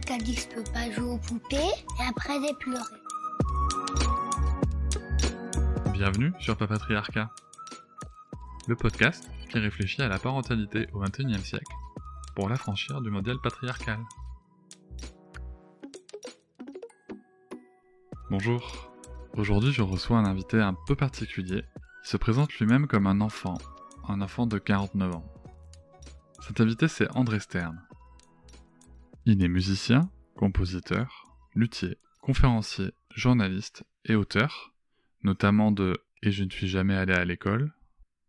Quelqu'un qui pas jouer aux poupées et après j'ai pleuré. Bienvenue sur Papatriarcat, le podcast qui réfléchit à la parentalité au XXIe siècle pour l'affranchir du modèle patriarcal. Bonjour, aujourd'hui je reçois un invité un peu particulier qui se présente lui-même comme un enfant, un enfant de 49 ans. Cet invité c'est André Stern. Il est musicien, compositeur, luthier, conférencier, journaliste et auteur, notamment de Et je ne suis jamais allé à l'école,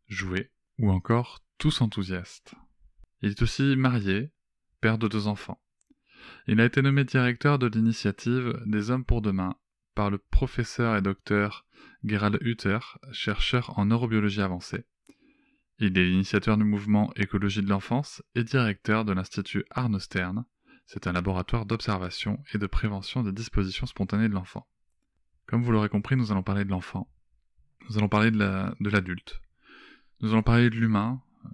Jouer ou encore Tous enthousiastes. Il est aussi marié, père de deux enfants. Il a été nommé directeur de l'initiative des Hommes pour demain par le professeur et docteur Gerald Hutter, chercheur en neurobiologie avancée. Il est l'initiateur du mouvement Écologie de l'enfance et directeur de l'Institut Arno Stern. C'est un laboratoire d'observation et de prévention des dispositions spontanées de l'enfant. Comme vous l'aurez compris, nous allons parler de l'enfant. Nous allons parler de l'adulte. nous allons parler de l'humain. Euh,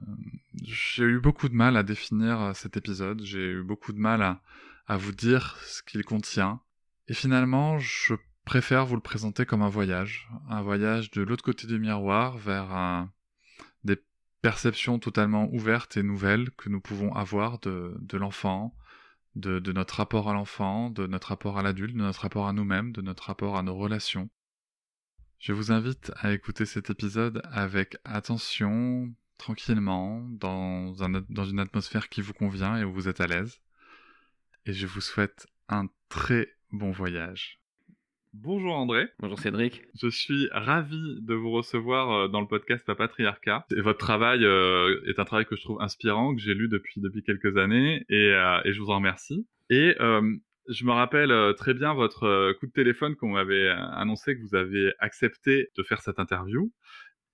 j'ai eu beaucoup de mal à définir euh, cet épisode. J'ai eu beaucoup de mal à, vous dire ce qu'il contient. Et finalement, je préfère vous le présenter comme un voyage. Un voyage de l'autre côté du miroir vers un, des perceptions totalement ouvertes et nouvelles que nous pouvons avoir de l'enfant, de, notre rapport à l'enfant, de notre rapport à l'adulte, de notre rapport à nous-mêmes, de notre rapport à nos relations. Je vous invite à écouter cet épisode avec attention, tranquillement, dans, dans une atmosphère qui vous convient et où vous êtes à l'aise. Et je vous souhaite un très bon voyage. Bonjour André. Bonjour Cédric. Je suis ravi de vous recevoir euh, dans le podcast Papatriarcat. Votre travail euh, est un travail que je trouve inspirant, que j'ai lu depuis, depuis quelques années et, euh, et je vous en remercie. Et je me rappelle très bien votre coup de téléphone qu'on m'avait annoncé que vous avez accepté de faire cette interview.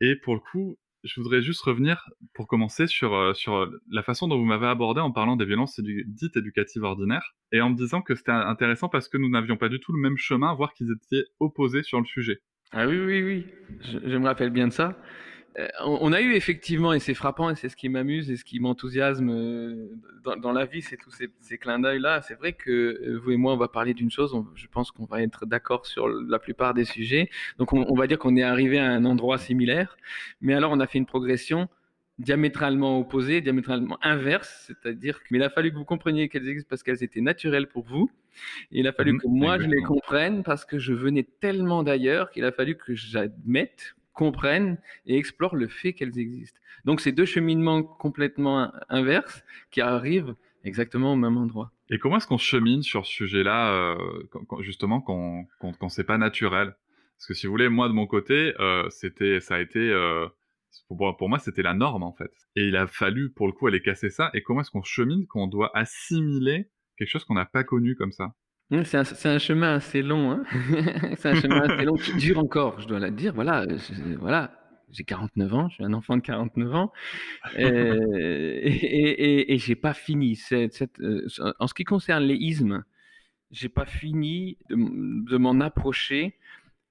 Et pour le coup, je voudrais juste revenir pour commencer sur, euh, sur euh, la façon dont vous m'avez abordé en parlant des violences dites éducatives ordinaires et en me disant que c'était intéressant parce que nous n'avions pas du tout le même chemin, voire qu'ils étaient opposés sur le sujet. Ah oui, oui, oui, je me rappelle bien de ça. Euh, on a eu effectivement, et c'est frappant, et c'est ce qui m'amuse et ce qui m'enthousiasme euh, dans, la vie, c'est tous ces, clins d'œil-là. C'est vrai que euh, vous et moi, on va parler d'une chose, je pense qu'on va être d'accord sur la plupart des sujets. Donc on, va dire qu'on est arrivé à un endroit similaire, mais alors on a fait une progression diamétralement opposée, diamétralement inverse, c'est-à-dire qu'il a fallu que vous compreniez qu'elles existent parce qu'elles étaient naturelles pour vous. Et il a fallu mmh, que moi je les comprenne parce que je venais tellement d'ailleurs qu'il a fallu que j'admette comprennent et explorent le fait qu'elles existent. Donc c'est deux cheminements complètement inverses qui arrivent exactement au même endroit. Et comment est-ce qu'on chemine sur ce sujet-là, euh, justement, quand, quand, c'est pas naturel? Parce que si vous voulez, moi de mon côté, euh, c'était, ça a été, euh, pour, pour, moi, c'était la norme en fait. Et il a fallu, pour le coup, aller casser ça. Et comment est-ce qu'on chemine quand on doit assimiler quelque chose qu'on n'a pas connu comme ça? C'est un, chemin assez long, hein c'est un chemin assez long qui dure encore, je dois le dire. Voilà, voilà, j'ai 49 ans, je suis un enfant de 49 ans, euh, et, et, et, pas fini. Euh, en ce qui concerne les ismes, j'ai pas fini de m'en approcher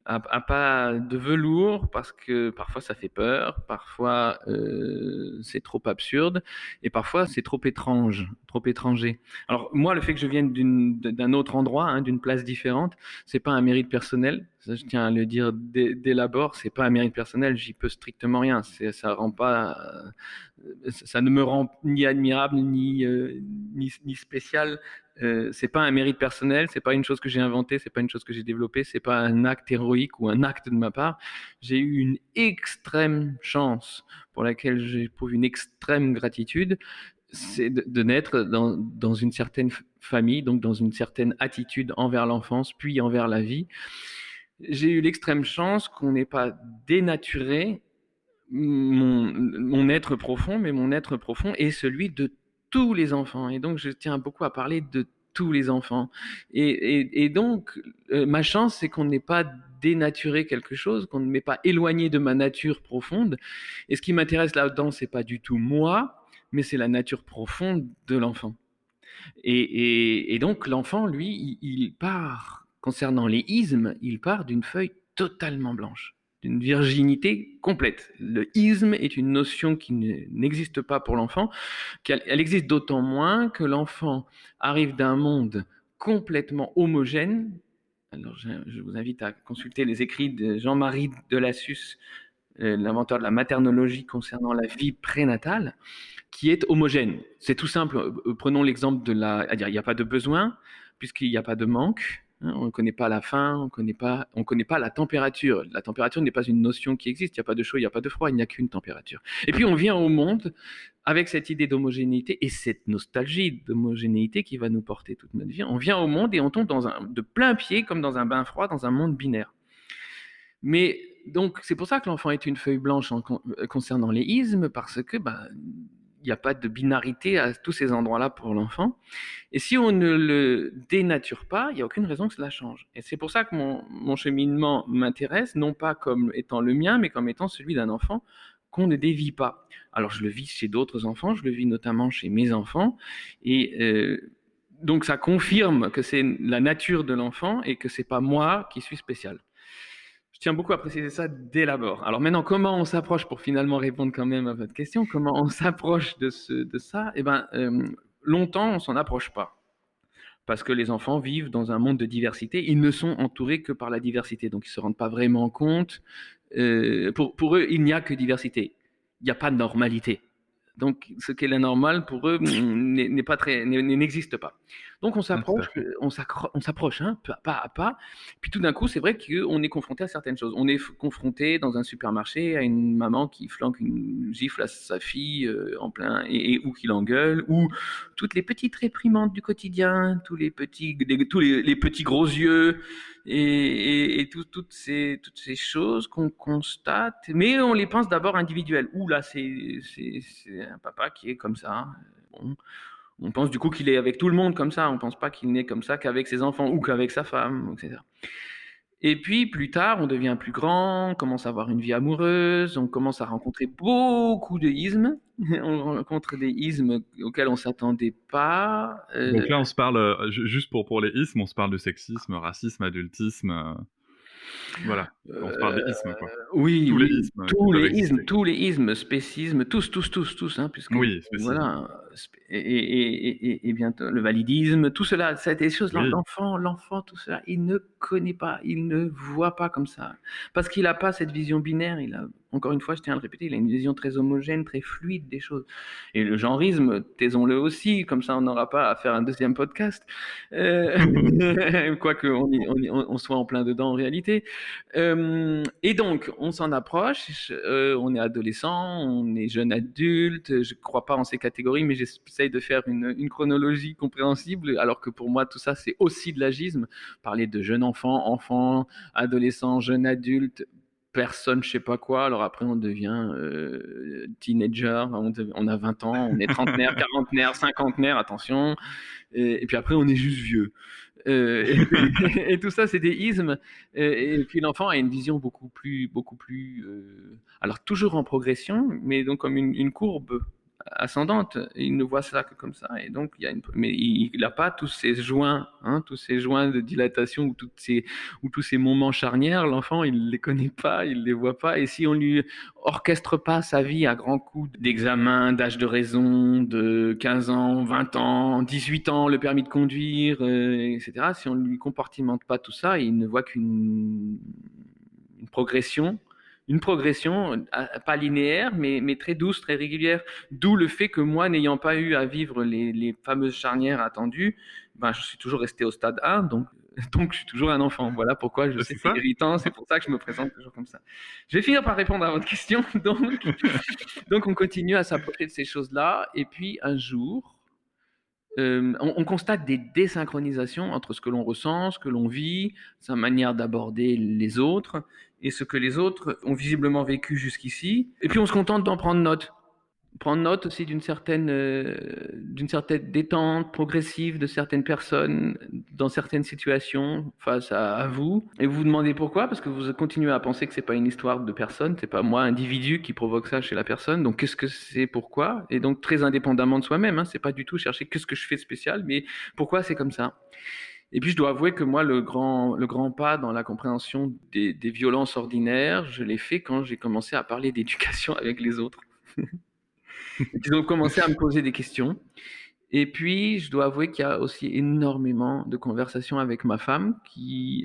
à, pas de velours parce que parfois ça fait peur, parfois euh, c'est trop absurde et parfois c'est trop étrange, trop étranger. Alors moi, le fait que je vienne d'un autre endroit, hein, d'une place différente, c'est pas un mérite personnel. Je tiens à le dire dès, dès l'abord, c'est pas un mérite personnel. J'y peux strictement rien. Euh, ça ne me rend ni admirable ni euh, ni, ni spécial euh, c'est pas un mérite personnel, c'est pas une chose que j'ai inventée, c'est pas une chose que j'ai développée, c'est pas un acte héroïque ou un acte de ma part. J'ai eu une extrême chance pour laquelle j'éprouve une extrême gratitude, c'est de, naître dans, dans, une certaine famille, donc dans une certaine attitude envers l'enfance, puis envers la vie. J'ai eu l'extrême chance qu'on n'ait pas dénaturé mon, être profond, mais mon être profond est celui de tous les enfants. Et donc, je tiens beaucoup à parler de tous les enfants. Et, donc, euh, ma chance, c'est qu'on n'ait pas dénaturé quelque chose, qu'on ne m'ait pas éloigné de ma nature profonde. Et ce qui m'intéresse là-dedans, c'est pas du tout moi, mais c'est la nature profonde de l'enfant. Et, donc, l'enfant, lui, il part, concernant les ismes, il part d'une feuille totalement blanche d'une virginité complète. Le isme est une notion qui n'existe pas pour l'enfant, elle existe d'autant moins que l'enfant arrive d'un monde complètement homogène. Alors, je, vous invite à consulter les écrits de Jean-Marie Delassus, euh, l'inventeur de la maternologie concernant la vie prénatale, qui est homogène. C'est tout simple. Euh, prenons l'exemple de la. À dire, il n'y a pas de besoin, puisqu'il n'y a pas de manque. Hein, on ne connaît pas la faim, on ne connaît pas, on connaît pas la température. La température n'est pas une notion qui existe. Il n'y a pas de chaud, il n'y a pas de froid, il n'y a qu'une température. Et puis on vient au monde avec cette idée d'homogénéité et cette nostalgie d'homogénéité qui va nous porter toute notre vie. On vient au monde et on tombe de plein pied, comme dans un bain froid, dans un monde binaire. Mais donc c'est pour ça que l'enfant est une feuille blanche en, concernant les ismes, parce que ben, n'y a pas de binarité à tous ces endroits-là pour l'enfant. Et si on ne le dénature pas, il n'y a aucune raison que cela change. Et c'est pour ça que mon, cheminement m'intéresse, non pas comme étant le mien, mais comme étant celui d'un enfant qu'on ne dévie pas. Alors je le vis chez d'autres enfants, je le vis notamment chez mes enfants, et euh, donc ça confirme que c'est la nature de l'enfant et que c'est pas moi qui suis spécial. Je tiens beaucoup à préciser ça dès l'abord. Alors maintenant, comment on s'approche pour finalement répondre quand même à votre question Comment on s'approche de, ça? Eh bien, euh, longtemps, on s'en approche pas. Parce que les enfants vivent dans un monde de diversité. Ils ne sont entourés que par la diversité. Donc, ils ne se rendent pas vraiment compte. Euh, pour, eux, il n'y a que diversité. Il n'y a pas de normalité. Donc, ce qui est la normale pour eux n'existe pas. Donc, on s'approche, on s'approche, hein, pas à pas. Puis tout d'un coup, c'est vrai qu'on est confronté à certaines choses. On est confronté dans un supermarché à une maman qui flanque une gifle à sa fille euh, en plein et, ou qui l'engueule, ou toutes les petites réprimandes du quotidien, tous les petits, tous les petits gros yeux et, toutes, ces, toutes ces choses qu'on constate, mais on les pense d'abord individuelles. Ouh là, c'est un papa qui est comme ça. Bon. On pense du coup qu'il est avec tout le monde comme ça. On ne pense pas qu'il n'est comme ça qu'avec ses enfants ou qu'avec sa femme, etc. Et puis plus tard, on devient plus grand, on commence à avoir une vie amoureuse, on commence à rencontrer beaucoup de ismes. on rencontre des ismes auxquels on s'attendait pas. Euh, Donc là, on se parle, euh, juste pour, pour les ismes, on se parle de sexisme, racisme, adultisme. Euh, voilà, on se parle des ismes, quoi. Oui, tous les ismes. Tous les ismes, tous les ismes, spécisme, tous, tous, tous, tous, hein, puisque, oui, voilà, et, et, et, bientôt le validisme, tout cela, ça a été des choses, l'enfant, l'enfant, tout cela, il ne connaît pas, il ne voit pas comme ça, parce qu'il n'a pas cette vision binaire, il a encore une fois, je tiens à le répéter, il a une vision très homogène, très fluide des choses. Et le genrisme, taisons-le aussi, comme ça on n'aura pas à faire un deuxième podcast, euh, quoique on, on, soit en plein dedans en réalité. Euh, et donc, on s'en approche, euh, on est adolescent, on est jeune adulte, je ne crois pas en ces catégories, mais j'essaye de faire une, une, chronologie compréhensible, alors que pour moi, tout ça, c'est aussi de l'agisme. Parler de jeune enfant, enfant, adolescent, jeune adulte, personne, je sais pas quoi. Alors après, on devient euh, teenager, on, a 20 ans, on est trentenaire, quarantenaire, cinquantenaire, attention. Et, puis après, on est juste vieux. Euh, et, tout ça, c'est des ismes. Et, puis l'enfant a une vision beaucoup plus, beaucoup plus, euh, alors toujours en progression, mais donc comme une courbe ascendante. Il ne voit cela que comme ça. Et donc, il y a une... Mais il n'a pas tous ces joints, hein, tous ces joints de dilatation ou, tous ces moments charnières. L'enfant, il ne les connaît pas, il ne les voit pas. Et si on lui orchestre pas sa vie à grands coups d'examen, d'âge de raison, de 15 ans, 20 ans, 18 ans, le permis de conduire, euh, etc., si on ne lui compartimente pas tout ça, il ne voit qu'une progression une progression euh, pas linéaire, mais, mais, très douce, très régulière. D'où le fait que moi, n'ayant pas eu à vivre les, les, fameuses charnières attendues, ben, je suis toujours resté au stade 1, donc, donc je suis toujours un enfant. Voilà pourquoi je sais c'est irritant, c'est pour ça que je me présente toujours comme ça. Je vais finir par répondre à votre question. Donc, donc on continue à s'approcher de ces choses-là, et puis un jour, euh, on, on, constate des désynchronisations entre ce que l'on ressent, ce que l'on vit, sa manière d'aborder les autres, et ce que les autres ont visiblement vécu jusqu'ici. Et puis on se contente d'en prendre note. prendre note aussi d'une certaine, euh, certaine détente progressive de certaines personnes dans certaines situations face à, vous. Et vous vous demandez pourquoi? Parce que vous continuez à penser que c'est pas une histoire de personne, c'est pas moi, individu, qui provoque ça chez la personne. Donc qu'est-ce que c'est Pourquoi? Et donc très indépendamment de soi-même. Hein, c'est pas du tout chercher qu'est-ce que je fais spécial, mais pourquoi c'est comme ça? Et puis je dois avouer que moi, le grand, le grand pas dans la compréhension des, des violences ordinaires, je l'ai fait quand j'ai commencé à parler d'éducation avec les autres. Ils ont commencé à me poser des questions. Et puis, je dois avouer qu'il y a aussi énormément de conversations avec ma femme,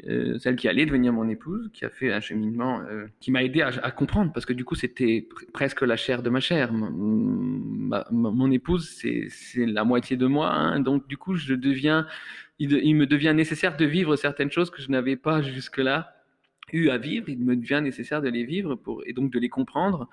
euh, celle qui allait devenir mon épouse, qui a fait un cheminement euh, qui m'a aidé à, comprendre, parce que du coup, c'était presque la chair de ma chair. mon épouse, c'est la moitié de moi, hein. donc du coup, il me devient nécessaire de vivre certaines choses que je n'avais pas jusque-là eu à vivre, il me devient nécessaire de les vivre pour, et donc de les comprendre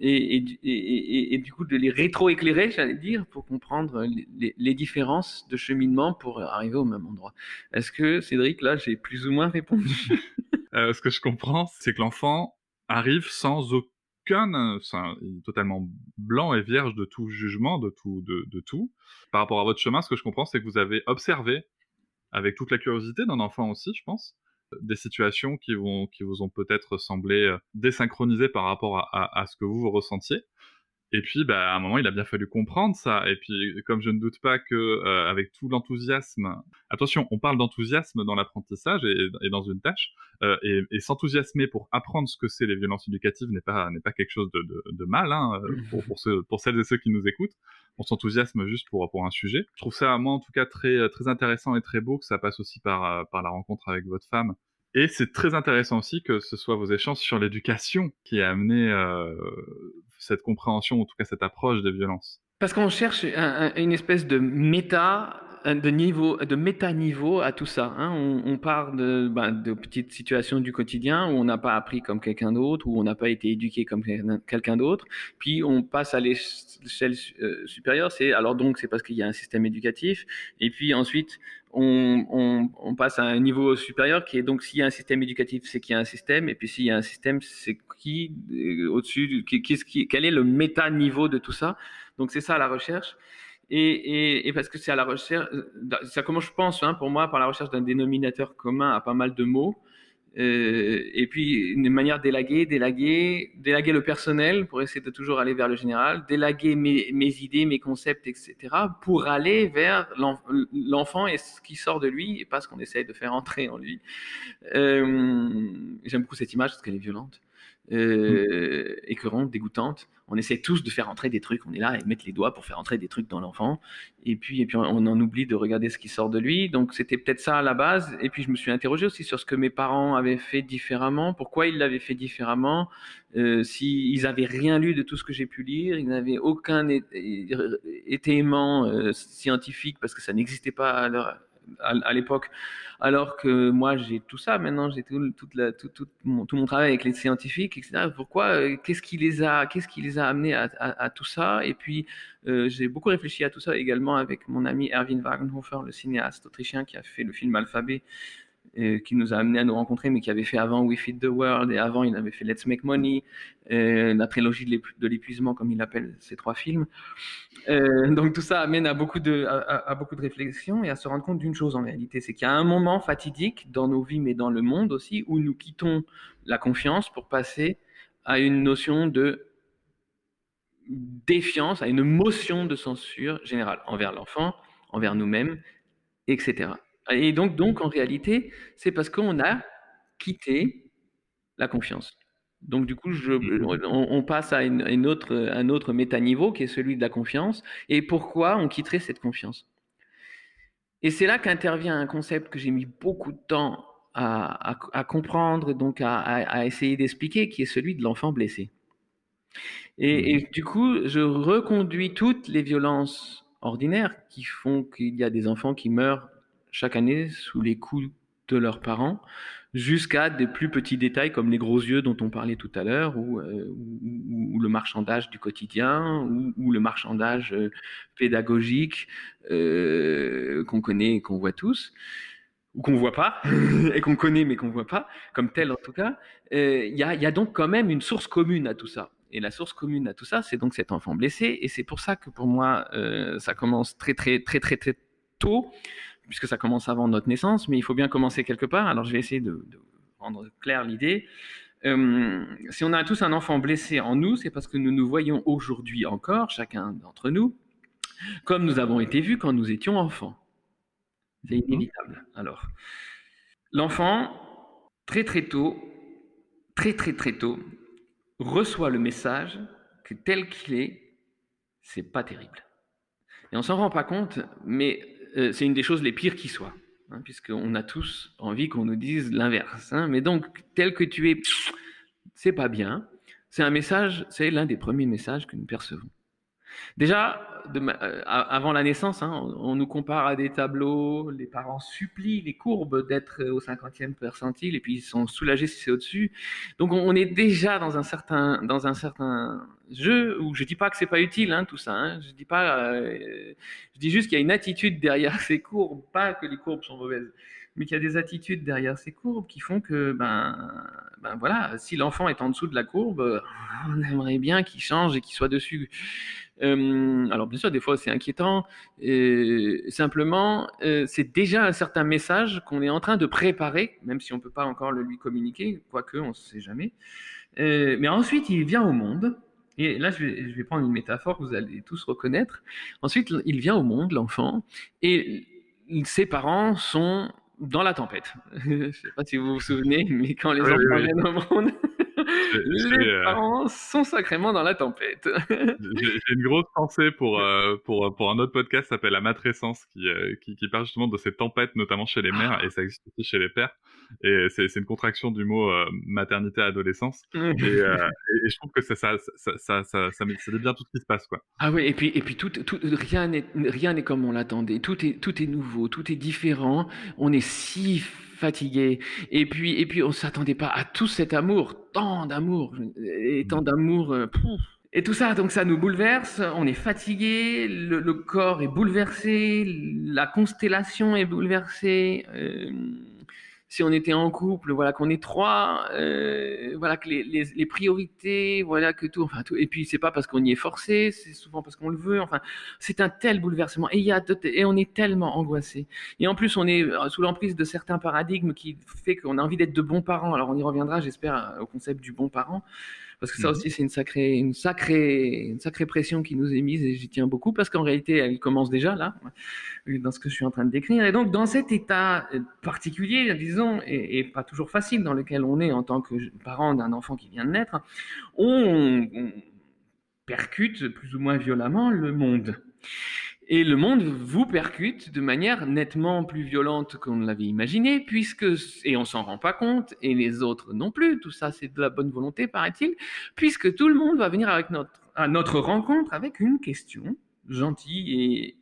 et, et, et, du coup de les rétro-éclairer, j'allais dire, pour comprendre les, les, différences de cheminement pour arriver au même endroit. Est-ce que Cédric, là, j'ai plus ou moins répondu? Euh, Ce que je comprends, c'est que l'enfant arrive sans aucun, enfin, totalement blanc et vierge de tout jugement, de tout, de, de tout. Par rapport à votre chemin, ce que je comprends, c'est que vous avez observé avec toute la curiosité d'un enfant aussi, je pense, des situations qui, vont, qui vous ont peut-être semblé euh, désynchronisées par rapport à, à, ce que vous ressentiez. Et puis, bah, à un moment, il a bien fallu comprendre ça. Et puis, comme je ne doute pas que, euh, avec tout l'enthousiasme, attention, on parle d'enthousiasme dans l'apprentissage et, et, dans une tâche, euh, et, et s'enthousiasmer pour apprendre ce que c'est les violences éducatives n'est pas n'est pas quelque chose de, de, de mal hein, pour, pour, ceux, pour celles et ceux qui nous écoutent. On s'enthousiasme juste pour pour un sujet. Je trouve ça, moi, en tout cas, très très intéressant et très beau que ça passe aussi par par la rencontre avec votre femme et c'est très intéressant aussi que ce soit vos échanges sur l'éducation qui a amené euh, cette compréhension, en tout cas cette approche des violences. Parce qu'on cherche une espèce de méta de niveau, de méta-niveau à tout ça. Hein. On, on, part de, ben, de petites situations du quotidien où on n'a pas appris comme quelqu'un d'autre, où on n'a pas été éduqué comme quelqu'un d'autre. Puis on passe à l'échelle euh, supérieure. C'est alors donc c'est parce qu'il y a un système éducatif. Et puis ensuite on, passe à un niveau supérieur qui est donc s'il y a un système éducatif, c'est qu'il y a un système. Et puis s'il y a un système, c'est qui euh, au-dessus, qui, qui, quel est le méta-niveau de tout ça. Donc c'est ça la recherche. Et, parce que c'est à la recherche, ça commence, je pense, hein, pour moi, par la recherche d'un dénominateur commun à pas mal de mots. Euh, et puis une manière d'élaguer, d'élaguer, d'élaguer le personnel pour essayer de toujours aller vers le général, d'élaguer mes, mes, idées, mes concepts, etc. pour aller vers l'enfant et ce qui sort de lui et pas ce qu'on essaye de faire entrer en lui. Euh, J'aime beaucoup cette image parce qu'elle est violente euh, écœurante, dégoûtante. On essaie tous de faire entrer des trucs. On est là et mettre les doigts pour faire entrer des trucs dans l'enfant. Et puis, et puis on, en oublie de regarder ce qui sort de lui. Donc c'était peut-être ça à la base. Et puis je me suis interrogé aussi sur ce que mes parents avaient fait différemment. Pourquoi ils l'avaient fait différemment? Euh, S'ils avaient rien lu de tout ce que j'ai pu lire, ils n'avaient aucun étayement euh, scientifique parce que ça n'existait pas à leur à, l'époque, alors que moi j'ai tout ça maintenant, j'ai tout, mon, travail avec les scientifiques, etc. Pourquoi euh, Qu'est-ce qui les a qui les a amenés à tout ça? Et puis euh, j'ai beaucoup réfléchi à tout ça également avec mon ami Erwin Wagenhofer, le cinéaste autrichien qui a fait le film Alphabet qui nous a amené à nous rencontrer, mais qui avait fait avant We Feed the World, et avant il avait fait Let's Make Money, la trilogie de l'épuisement, comme il appelle ces trois films. donc tout ça amène à beaucoup de, à, à, beaucoup de réflexions et à se rendre compte d'une chose en réalité, c'est qu'il y a un moment fatidique dans nos vies, mais dans le monde aussi, où nous quittons la confiance pour passer à une notion de défiance, à une motion de censure générale envers l'enfant, envers nous-mêmes, etc. Et donc, donc en réalité, c'est parce qu'on a quitté la confiance. Donc du coup, je, mmh. on, on, passe à une, une autre, un autre métaniveau qui est celui de la confiance. Et pourquoi on quitterait cette confiance? Et c'est là qu'intervient un concept que j'ai mis beaucoup de temps à, à, à comprendre, donc à, à essayer d'expliquer, qui est celui de l'enfant blessé. Et, mmh. et, du coup, je reconduis toutes les violences ordinaires qui font qu'il y a des enfants qui meurent chaque année sous les coups de leurs parents, jusqu'à des plus petits détails comme les gros yeux dont on parlait tout à l'heure, ou, euh, le marchandage du quotidien, ou, le marchandage euh, pédagogique euh, qu'on connaît et qu'on voit tous, ou qu'on voit pas, et qu'on connaît mais qu'on voit pas, comme tel en tout cas. Il y a, y, a, donc quand même une source commune à tout ça. Et la source commune à tout ça, c'est donc cet enfant blessé. Et c'est pour ça que pour moi, ça commence très, très, très, très, très tôt, puisque ça commence avant notre naissance, mais il faut bien commencer quelque part. Alors je vais essayer de, rendre claire l'idée. Euh, si on a tous un enfant blessé en nous, c'est parce que nous nous voyons aujourd'hui encore, chacun d'entre nous, comme nous avons été vus quand nous étions enfants. C'est mhm. inévitable. Alors, l'enfant, très très tôt, très très très tôt, reçoit le message que tel qu'il est, c'est pas terrible. Et on s'en rend pas compte, mais euh, c'est une des choses les pires qui soient, hein, puisqu'on a tous envie qu'on nous dise l'inverse. Hein. Mais donc, tel que tu es, c'est pas bien. C'est un message, c'est l'un des premiers messages que nous percevons. Déjà, euh, avant la naissance, hein, on, nous compare à des tableaux, les parents supplient les courbes d'être au 50e percentile et puis ils sont soulagés si c'est au-dessus. Donc on, est déjà dans un certain, dans un certain jeu où je dis pas que c'est pas utile hein, tout ça. Hein. je dis pas, euh, je dis juste qu'il y a une attitude derrière ces courbes, pas que les courbes sont mauvaises mais qu'il y a des attitudes derrière ces courbes qui font que, ben, ben voilà, si l'enfant est en dessous de la courbe, on aimerait bien qu'il change et qu'il soit dessus. Euh, alors bien sûr, des fois c'est inquiétant. Et simplement, euh, c'est déjà un certain message qu'on est en train de préparer, même si on ne peut pas encore le lui communiquer, quoique on ne sait jamais. Euh, mais ensuite, il vient au monde. Et là, je vais, je vais, prendre une métaphore que vous allez tous reconnaître. Ensuite, il vient au monde, l'enfant, et ses parents sont dans la tempête. je ne sais pas si vous vous souvenez, mais quand les enfants viennent au monde, les euh, parents sont sacrément dans la tempête. J'ai une grosse pensée pour, euh, pour, pour un autre podcast qui s'appelle La Matrescence, qui, euh, qui, qui, parle justement de ces tempêtes, notamment chez les mères, et ça existe aussi chez les pères. Et c'est une contraction du mot maternité-adolescence. et, et, je trouve que ça, ça, ça, ça, ça, ça, dit bien tout ce qui se passe. Quoi. Ah oui, et puis, et puis tout, tout, rien n'est comme on l'attendait. Tout est, tout est nouveau, tout est différent. On est si fatigué. Et puis, et puis on s'attendait pas à tout cet amour, tant d'amour, et tant d'amour. Euh, et tout ça, donc ça nous bouleverse, on est fatigué, le, corps est bouleversé, la constellation est bouleversée. Euh, si on était en couple, voilà qu'on est trois, euh, voilà que les, les, les, priorités, voilà que tout, enfin tout. Et puis c'est pas parce qu'on y est forcé, c'est souvent parce qu'on le veut. Enfin, c'est un tel bouleversement et il y a et on est tellement angoissé. Et en plus, on est euh, sous l'emprise de certains paradigmes qui fait qu'on a envie d'être de bons parents. Alors on y reviendra, j'espère, au concept du bon parent parce que ça mhm. aussi c'est une sacrée, une sacrée, une sacrée pression qui nous est mise et j'y tiens beaucoup parce qu'en réalité elle commence déjà là, dans ce que je suis en train de décrire. Et donc dans cet état particulier, disons, et, pas toujours facile dans lequel on est en tant que parent d'un enfant qui vient de naître, on percute plus ou moins violemment le monde. Et le monde vous percute de manière nettement plus violente qu'on ne l'avait imaginé, puisque, et on s'en rend pas compte, et les autres non plus, tout ça c'est de la bonne volonté, paraît-il, puisque tout le monde va venir avec notre, à notre rencontre avec une question gentille et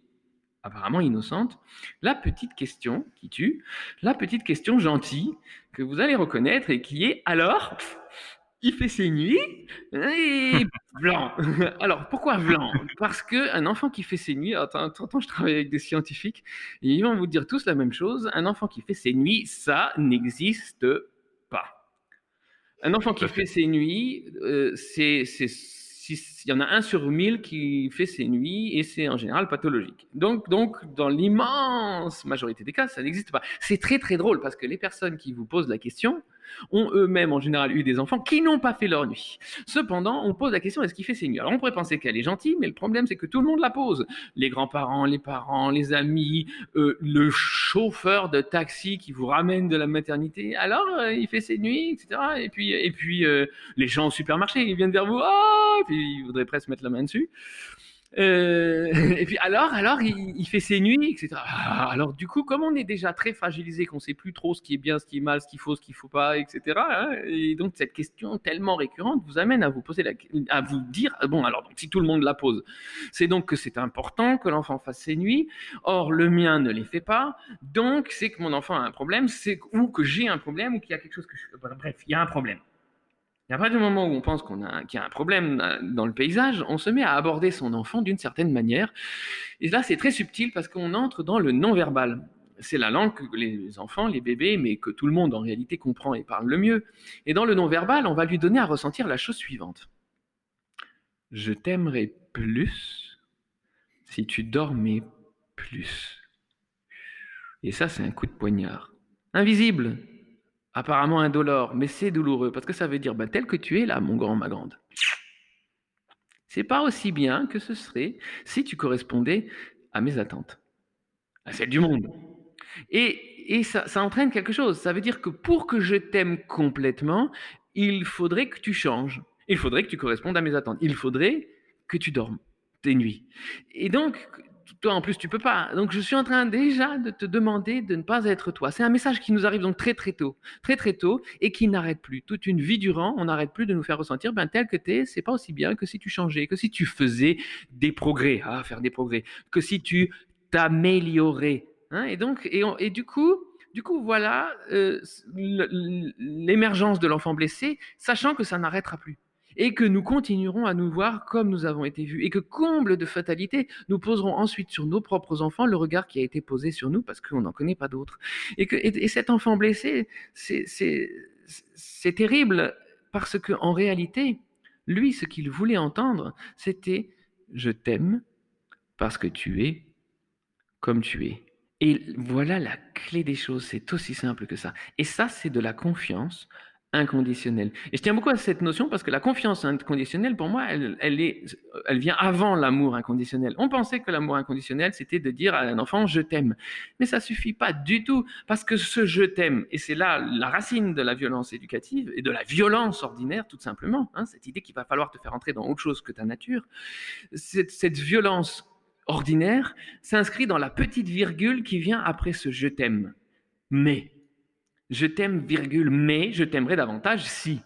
apparemment innocente, la petite question qui tue, la petite question gentille que vous allez reconnaître et qui est alors, il fait ses nuits et blanc. Alors pourquoi blanc? Parce que un enfant qui fait ses nuits, attends, attends, je travaille avec des scientifiques et ils vont vous dire tous la même chose. Un enfant qui fait ses nuits, ça n'existe pas. Un enfant qui fait ses nuits, euh, c'est il y en a un sur mille qui fait ses nuits et c'est en général pathologique. Donc, donc dans l'immense majorité des cas, ça n'existe pas. C'est très très drôle parce que les personnes qui vous posent la question, ont eux-mêmes en général eu des enfants qui n'ont pas fait leur nuit. Cependant, on pose la question est-ce qu'il fait ses nuits? Alors on pourrait penser qu'elle est gentille, mais le problème c'est que tout le monde la pose. Les grands-parents, les parents, les amis, euh, le chauffeur de taxi qui vous ramène de la maternité. Alors euh, il fait ses nuits, etc. Et puis, et puis euh, les gens au supermarché, ils viennent vers vous, oh, et puis ils voudraient presque mettre la main dessus. Euh, et puis alors, alors il, fait ses nuits, etc. Ah, alors du coup, comme on est déjà très fragilisé, qu'on sait plus trop ce qui est bien, ce qui est mal, ce qu'il faut, ce qu'il faut pas, etc. Hein, et donc cette question tellement récurrente vous amène à vous poser la, à vous dire bon alors donc, si tout le monde la pose, c'est donc que c'est important que l'enfant fasse ses nuits. Or le mien ne les fait pas, donc c'est que mon enfant a un problème, c'est ou que j'ai un problème ou qu'il y a quelque chose que je, bref, il y a un problème. Et à partir du moment où on pense qu'on a, qu'il y a un problème euh, dans le paysage, on se met à aborder son enfant d'une certaine manière. Et là, c'est très subtil parce qu'on entre dans le non-verbal. C'est la langue que les enfants, les bébés, mais que tout le monde en réalité comprend et parle le mieux. Et dans le non-verbal, on va lui donner à ressentir la chose suivante. je t'aimerais plus si tu dormais plus. Et ça, c'est un coup de poignard. Invisible, apparemment indolore, mais c'est douloureux parce que ça veut dire, ben, tel que tu es là, mon grand, ma grande. C'est pas aussi bien que ce serait si tu correspondais à mes attentes, à celles du monde. Et, et ça, ça entraîne quelque chose. Ça veut dire que pour que je t'aime complètement, il faudrait que tu changes. Il faudrait que tu correspondes à mes attentes. Il faudrait que tu dormes tes nuits. Et donc, toi en plus tu peux pas. Donc je suis en train déjà de te demander de ne pas être toi. C'est un message qui nous arrive donc très très tôt, très très tôt et qui n'arrête plus. Toute une vie durant, on n'arrête plus de nous faire ressentir ben tel que tu es, c'est pas aussi bien que si tu changeais, que si tu faisais des progrès, ah faire des progrès, que si tu t'améliorais. Hein et donc et, et du coup, du coup, voilà euh, l'émergence de l'enfant blessé, sachant que ça n'arrêtera plus et que nous continuerons à nous voir comme nous avons été vus, et que comble de fatalité, nous poserons ensuite sur nos propres enfants le regard qui a été posé sur nous parce qu'on n'en connaît pas d'autres. Et, que, et, cet enfant blessé, c'est terrible parce que en réalité, lui, ce qu'il voulait entendre, c'était je t'aime parce que tu es comme tu es. Et voilà la clé des choses, c'est aussi simple que ça. Et ça, c'est de la confiance inconditionnel. Et je tiens beaucoup à cette notion parce que la confiance inconditionnelle, pour moi, elle, elle, est, elle vient avant l'amour inconditionnel. On pensait que l'amour inconditionnel, c'était de dire à un enfant, je t'aime. Mais ça suffit pas du tout parce que ce je t'aime, et c'est là la racine de la violence éducative et de la violence ordinaire, tout simplement, hein, cette idée qu'il va falloir te faire entrer dans autre chose que ta nature, cette, cette violence ordinaire s'inscrit dans la petite virgule qui vient après ce je t'aime. Mais je t'aime, virgule, mais je t'aimerais davantage si.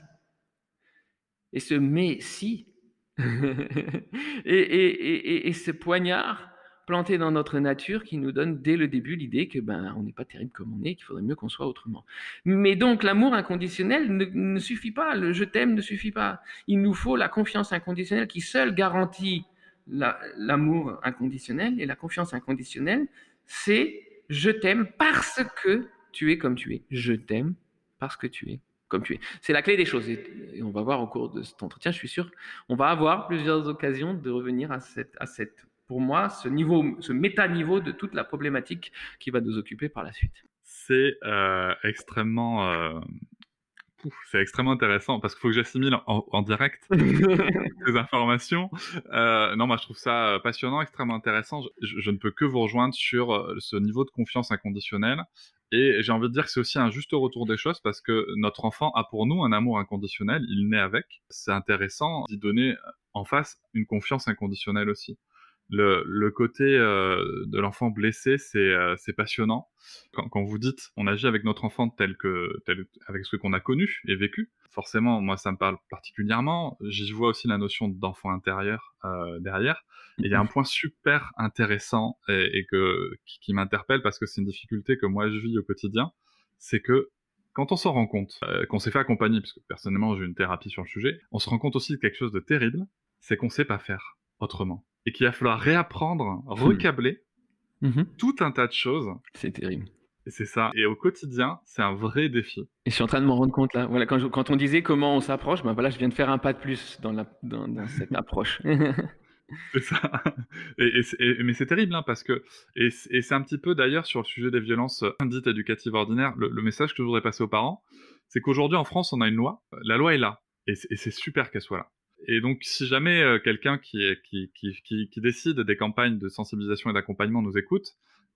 Et ce mais si, et, ce poignard planté dans notre nature qui nous donne dès le début l'idée que ben on n'est pas terrible comme on est, qu'il faudrait mieux qu'on soit autrement. Mais donc l'amour inconditionnel ne, suffit pas, le je t'aime ne suffit pas. Il nous faut la confiance inconditionnelle qui seule garantit l'amour inconditionnel et la confiance inconditionnelle, c'est je t'aime parce que tu es comme tu es. Je t'aime parce que tu es comme tu es. C'est la clé des choses. Et, on va voir au cours de cet entretien, je suis sûr, on va avoir plusieurs occasions de revenir à cette, à cette pour moi, ce niveau, ce méta-niveau de toute la problématique qui va nous occuper par la suite. C'est euh, extrêmement euh, c'est extrêmement intéressant parce qu'il faut que j'assimile en, direct ces informations. Euh, non, moi je trouve ça passionnant, extrêmement intéressant. Je, je, ne peux que vous rejoindre sur ce niveau de confiance inconditionnelle. Et j'ai envie de dire que c'est aussi un juste retour des choses parce que notre enfant a pour nous un amour inconditionnel, il naît avec. C'est intéressant d'y donner en face une confiance inconditionnelle aussi. Le, côté euh, de l'enfant blessé, c'est euh, passionnant. Quand, vous dites on agit avec notre enfant tel que tel, avec ce qu'on a connu et vécu, forcément, moi ça me parle particulièrement. J'y vois aussi la notion d'enfant intérieur euh, derrière. Il y a un point super intéressant et, que qui, qui m'interpelle parce que c'est une difficulté que moi je vis au quotidien, c'est que quand on s'en rend compte, euh, qu'on s'est fait accompagner, parce que personnellement j'ai une thérapie sur le sujet, on se rend compte aussi de quelque chose de terrible, c'est qu'on sait pas faire autrement et qu'il va falloir réapprendre, recabler mhm. tout un tas de choses. C'est terrible. Et c'est ça. Et au quotidien, c'est un vrai défi. Et je suis en train de m'en rendre compte là. Voilà, quand, quand on disait comment on s'approche, ben voilà, je viens de faire un pas de plus dans, la, dans, cette approche. c'est ça. Et, mais c'est terrible, hein, parce que et, c'est un petit peu d'ailleurs sur le sujet des violences dites éducatives ordinaires. Le, message que je voudrais passer aux parents, c'est qu'aujourd'hui en France, on a une loi. La loi est là, et c'est super qu'elle soit là. Et donc, si jamais euh, quelqu'un qui, qui, qui, qui, décide des campagnes de sensibilisation et d'accompagnement nous écoute,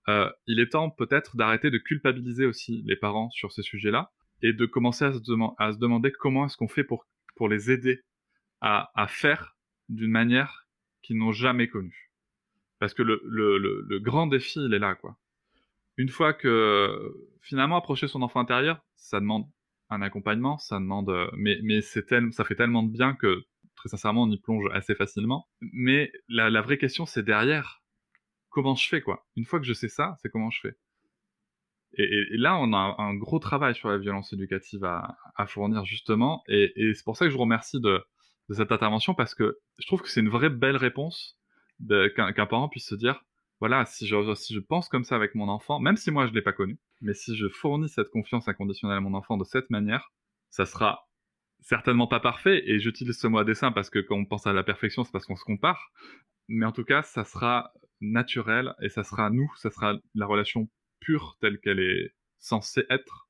euh, il est temps peut-être d'arrêter de culpabiliser aussi les parents sur ces sujets-là et de commencer à se, à se demander comment est-ce qu'on fait pour, pour les aider à, à faire d'une manière n'ont jamais connue. Parce que le, grand défi, il est là, quoi. Une fois que finalement approcher son enfant intérieur, ça demande un accompagnement, ça demande, euh, mais c'est tel, ça fait tellement de bien que très sincèrement, on y plonge assez facilement. Mais la, vraie question, c'est derrière, comment je fais, quoi? Une fois que je sais ça, c'est comment je fais? Et, là, on a un, gros travail sur la violence éducative à, fournir, justement. Et, c'est pour ça que je vous remercie de, cette intervention, parce que je trouve que c'est une vraie belle réponse qu'un parent puisse se dire, voilà, si je, si je pense comme ça avec mon enfant, même si moi je ne l'ai pas connu, mais si je fournis cette confiance inconditionnelle à mon enfant de cette manière, ça sera certainement pas parfait, et j'utilise ce mot à dessein parce que quand on pense à la perfection, c'est parce qu'on se compare, mais en tout cas, ça sera naturel, et ça sera nous, ça sera la relation pure telle qu'elle est censée être.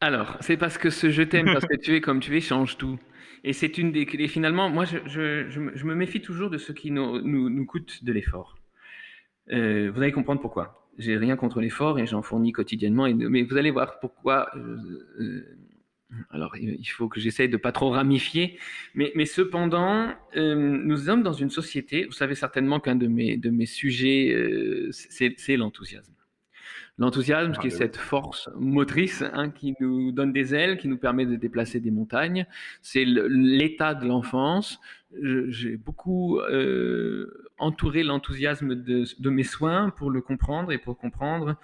Alors, c'est parce que ce je t'aime, parce que tu es comme tu es, change tout. Et c'est une des clés. Finalement, moi, je, me méfie toujours de ce qui nous, nous, nous coûte de l'effort. Euh, vous allez comprendre pourquoi. J'ai rien contre l'effort et j'en fournis quotidiennement. Et, mais vous allez voir pourquoi. Euh, euh, alors, il faut que j'essaye de pas trop ramifier, mais, mais cependant, nous sommes dans une société. Vous savez certainement qu'un de mes, de mes sujets, c'est l'enthousiasme. L'enthousiasme, qui est cette force motrice hein, qui nous donne des ailes, qui nous permet de déplacer des montagnes, c'est l'état de l'enfance. J'ai beaucoup euh, entouré l'enthousiasme de, de, mes soins pour le comprendre et pour comprendre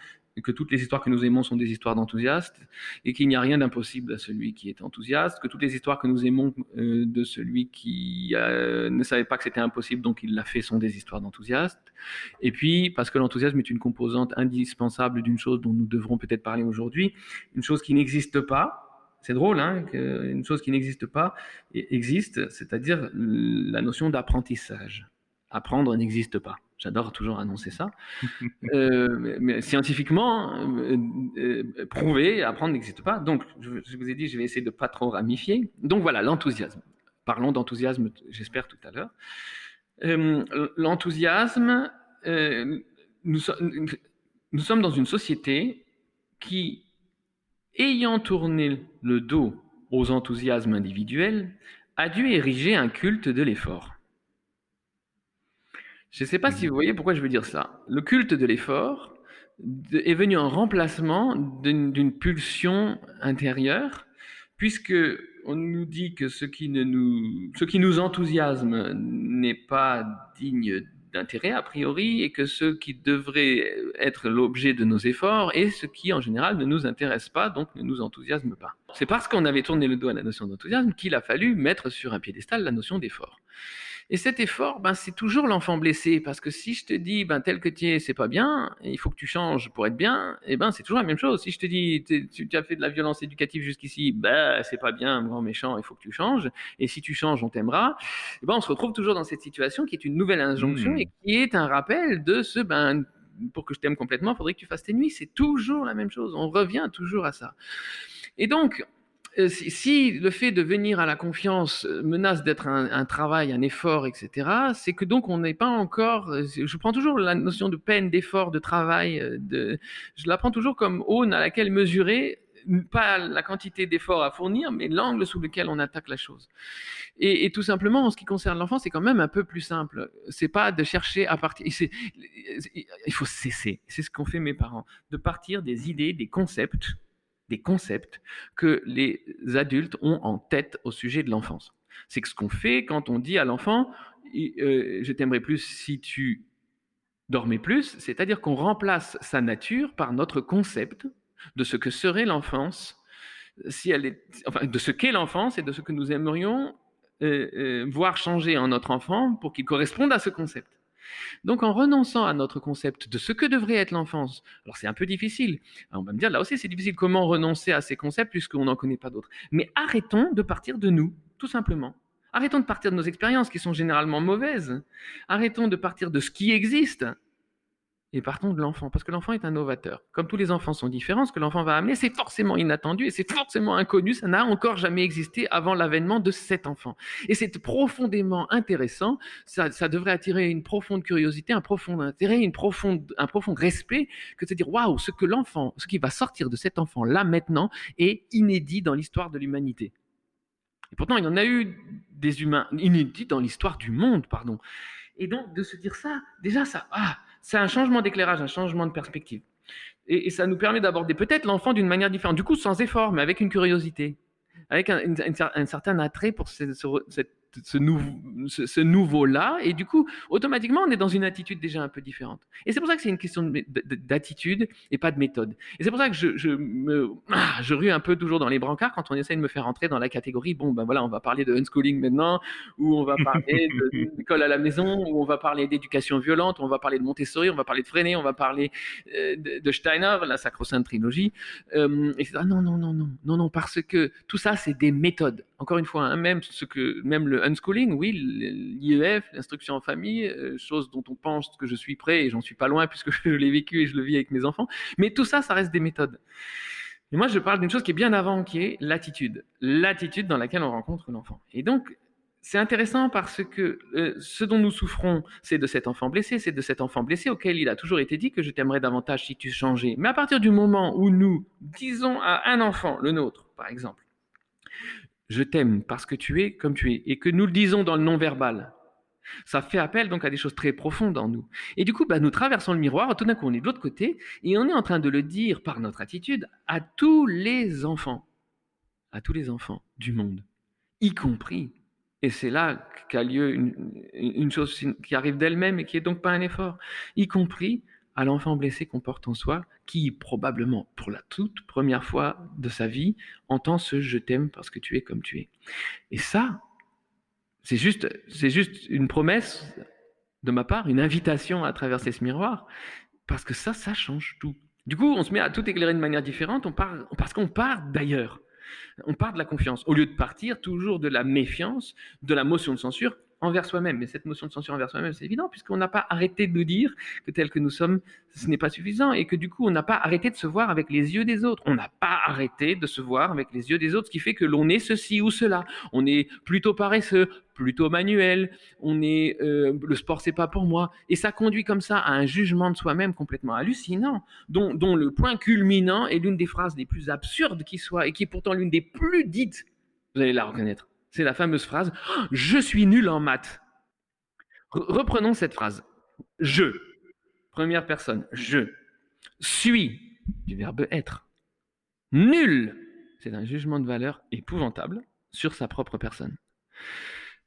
que toutes les histoires que nous aimons sont des histoires d'enthousiastes et qu'il n'y a rien d'impossible à celui qui est enthousiaste, que toutes les histoires que nous aimons euh, de celui qui euh, ne savait pas que c'était impossible donc il l'a fait sont des histoires d'enthousiastes. Et puis parce que l'enthousiasme est une composante indispensable d'une chose dont nous devrons peut-être parler aujourd'hui, une chose qui n'existe pas. C'est drôle, hein, qu'une chose qui n'existe pas existe, c'est-à-dire la notion d'apprentissage. Apprendre n'existe pas. J'adore toujours annoncer ça. euh, mais, scientifiquement, euh, euh, prouvé, apprendre n'existe pas. Donc, je, je, vous ai dit, je vais essayer de pas trop ramifier. Donc voilà, l'enthousiasme. Parlons d'enthousiasme, j'espère, tout à l'heure. L'enthousiasme, nous sommes dans une société qui, ayant tourné le dos aux enthousiasmes individuels, a dû ériger un culte de l'effort. Je ne sais pas si vous voyez pourquoi je veux dire ça. Le culte de l'effort est venu en remplacement d'une pulsion intérieure, puisque on nous dit que ce qui, ne nous, ce qui nous enthousiasme n'est pas digne d'intérêt a priori, et que ce qui devrait être l'objet de nos efforts est ce qui en général ne nous intéresse pas, donc ne nous enthousiasme pas. C'est parce qu'on avait tourné le dos à la notion d'enthousiasme qu'il a fallu mettre sur un piédestal la notion d'effort. Et cet effort, ben, c'est toujours l'enfant blessé, parce que si je te dis, ben, tel que tu es, c'est pas bien, il faut que tu changes pour être bien, et eh ben, c'est toujours la même chose. Si je te dis, tu as fait de la violence éducative jusqu'ici, ben, c'est pas bien, grand méchant, il faut que tu changes, et si tu changes, on t'aimera, et eh ben, on se retrouve toujours dans cette situation qui est une nouvelle injonction mmh. et qui est un rappel de ce, ben, pour que je t'aime complètement, il faudrait que tu fasses tes nuits. C'est toujours la même chose. On revient toujours à ça. Et donc, si, le fait de venir à la confiance euh, menace d'être un, travail, un effort, etc., c'est que donc on n'est pas encore. Euh, je prends toujours la notion de peine, d'effort, de travail. De, je la prends toujours comme aune à laquelle mesurer pas la quantité d'efforts à fournir, mais l'angle sous lequel on attaque la chose. Et, et tout simplement, en ce qui concerne l'enfant, c'est quand même un peu plus simple. C'est pas de chercher à partir. Il faut cesser. C'est ce qu'ont fait mes parents, de partir des idées, des concepts des concepts que les adultes ont en tête au sujet de l'enfance. C'est ce qu'on fait quand on dit à l'enfant euh, Je t'aimerais plus si tu dormais plus, c'est-à-dire qu'on remplace sa nature par notre concept de ce que serait l'enfance, de ce qu'est l'enfance et de ce que nous aimerions euh, euh, voir changer en notre enfant pour qu'il corresponde à ce concept. Donc en renonçant à notre concept de ce que devrait être l'enfance, alors c'est un peu difficile, on va me dire là aussi c'est difficile comment renoncer à ces concepts puisqu'on n'en connaît pas d'autres, mais arrêtons de partir de nous, tout simplement. Arrêtons de partir de nos expériences qui sont généralement mauvaises. Arrêtons de partir de ce qui existe et partons de l'enfant, parce que l'enfant est un novateur. Comme tous les enfants sont différents, ce que l'enfant va amener, c'est forcément inattendu et c'est forcément inconnu, ça n'a encore jamais existé avant l'avènement de cet enfant. Et c'est profondément intéressant, ça, devrait attirer une profonde curiosité, un profond intérêt, un profond respect, que de se dire, waouh, ce que l'enfant, ce qui va sortir de cet enfant là maintenant est inédit dans l'histoire de l'humanité. Et pourtant, il y en a eu des humains inédits dans l'histoire du monde, pardon. Et donc, de se dire ça, déjà, ça, ah, c'est un changement d'éclairage, un changement de perspective. Et, ça nous permet d'aborder peut-être l'enfant d'une manière différente, du coup sans effort, mais avec une curiosité, avec un, certain attrait pour cette, ce, nouveau, ce, nouveau-là, et du coup, automatiquement, on est dans une attitude déjà un peu différente. Et c'est pour ça que c'est une question d'attitude et pas de méthode. Et c'est pour ça que je, je, me, ah, je rue un peu toujours dans les brancards quand on essaie de me faire entrer dans la catégorie, bon, ben voilà, on va parler de unschooling maintenant, ou on va parler d'école à la maison, ou on va parler d'éducation violente, on va parler de Montessori, on va parler de Freinet, on va parler euh, de, Steiner, la sacro-sainte trilogie. Euh, et ah, non, non, non, non, non, non, parce que tout ça, c'est des méthodes. Encore une fois, hein, même ce que, même le unschooling, oui, l'IEF, l'instruction en famille, euh, chose dont on pense que je suis prêt et j'en suis pas loin puisque je l'ai vécu et je le vis avec mes enfants. Mais tout ça, ça reste des méthodes. Et moi, je parle d'une chose qui est bien avant, qui est l'attitude. L'attitude dans laquelle on rencontre l'enfant. Et donc, c'est intéressant parce que euh, ce dont nous souffrons, c'est de cet enfant blessé, c'est de cet enfant blessé auquel il a toujours été dit que je t'aimerais davantage si tu changeais. Mais à partir du moment où nous disons à un enfant, le nôtre par exemple, je t'aime parce que tu es comme tu es, et que nous le disons dans le non-verbal, ça fait appel donc à des choses très profondes en nous. Et du coup, bah, nous traversons le miroir, tout d'un coup on est de l'autre côté, et on est en train de le dire par notre attitude à tous les enfants, à tous les enfants du monde, y compris et c'est là qu'a lieu une, chose qui arrive d'elle-même et qui est donc pas un effort, y compris à l'enfant blessé qu'on porte en soi, qui probablement pour la toute première fois de sa vie entend ce je t'aime parce que tu es comme tu es. Et ça, c'est juste, c'est juste une promesse de ma part, une invitation à traverser ce miroir, parce que ça, ça change tout. Du coup, on se met à tout éclairer de manière différente, on part, parce qu'on part d'ailleurs. On part de la confiance, au lieu de partir toujours de la méfiance, de la motion de censure envers soi-même. Mais cette motion de censure envers soi-même, c'est évident, puisqu'on n'a pas arrêté de dire que tel que nous sommes, ce n'est pas suffisant, et que du coup, on n'a pas arrêté de se voir avec les yeux des autres. On n'a pas arrêté de se voir avec les yeux des autres, ce qui fait que l'on est ceci ou cela. On est plutôt paresseux, plutôt manuel, on est, euh, le sport c'est pas pour moi, et ça conduit comme ça à un jugement de soi-même complètement hallucinant, dont, dont le point culminant est l'une des phrases les plus absurdes qui soit, et qui est pourtant l'une des plus dites. Vous allez la reconnaître. C'est la fameuse phrase Je suis nul en maths. reprenons cette phrase. Je, première personne, je suis du verbe être. Nul, c'est un jugement de valeur épouvantable sur sa propre personne.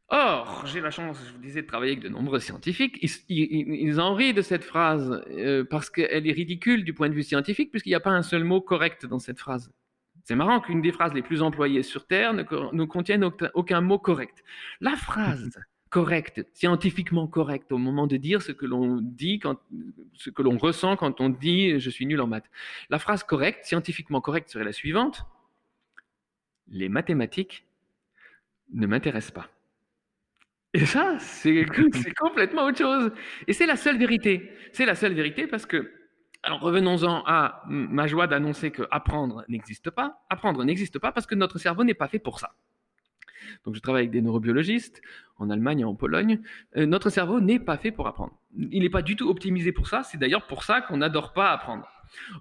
Or, j'ai la chance, je vous disais, de travailler avec de nombreux scientifiques. Ils, en rient de cette phrase euh, parce qu'elle est ridicule du point de vue scientifique, puisqu'il n'y a pas un seul mot correct dans cette phrase. C'est marrant qu'une des phrases les plus employées sur Terre ne, contienne aucun, mot correct. La phrase correcte, scientifiquement correcte, au moment de dire ce que l'on dit, quand, ce que l'on ressent quand on dit je suis nul en maths. La phrase correcte, scientifiquement correcte, serait la suivante les mathématiques ne m'intéressent pas. Et ça, c'est complètement autre chose. Et c'est la seule vérité. C'est la seule vérité parce que alors revenons-en à ma joie d'annoncer que apprendre n'existe pas. Apprendre n'existe pas parce que notre cerveau n'est pas fait pour ça. Donc je travaille avec des neurobiologistes en Allemagne et en Pologne. Euh, notre cerveau n'est pas fait pour apprendre. Il n'est pas du tout optimisé pour ça. C'est d'ailleurs pour ça qu'on n'adore pas apprendre.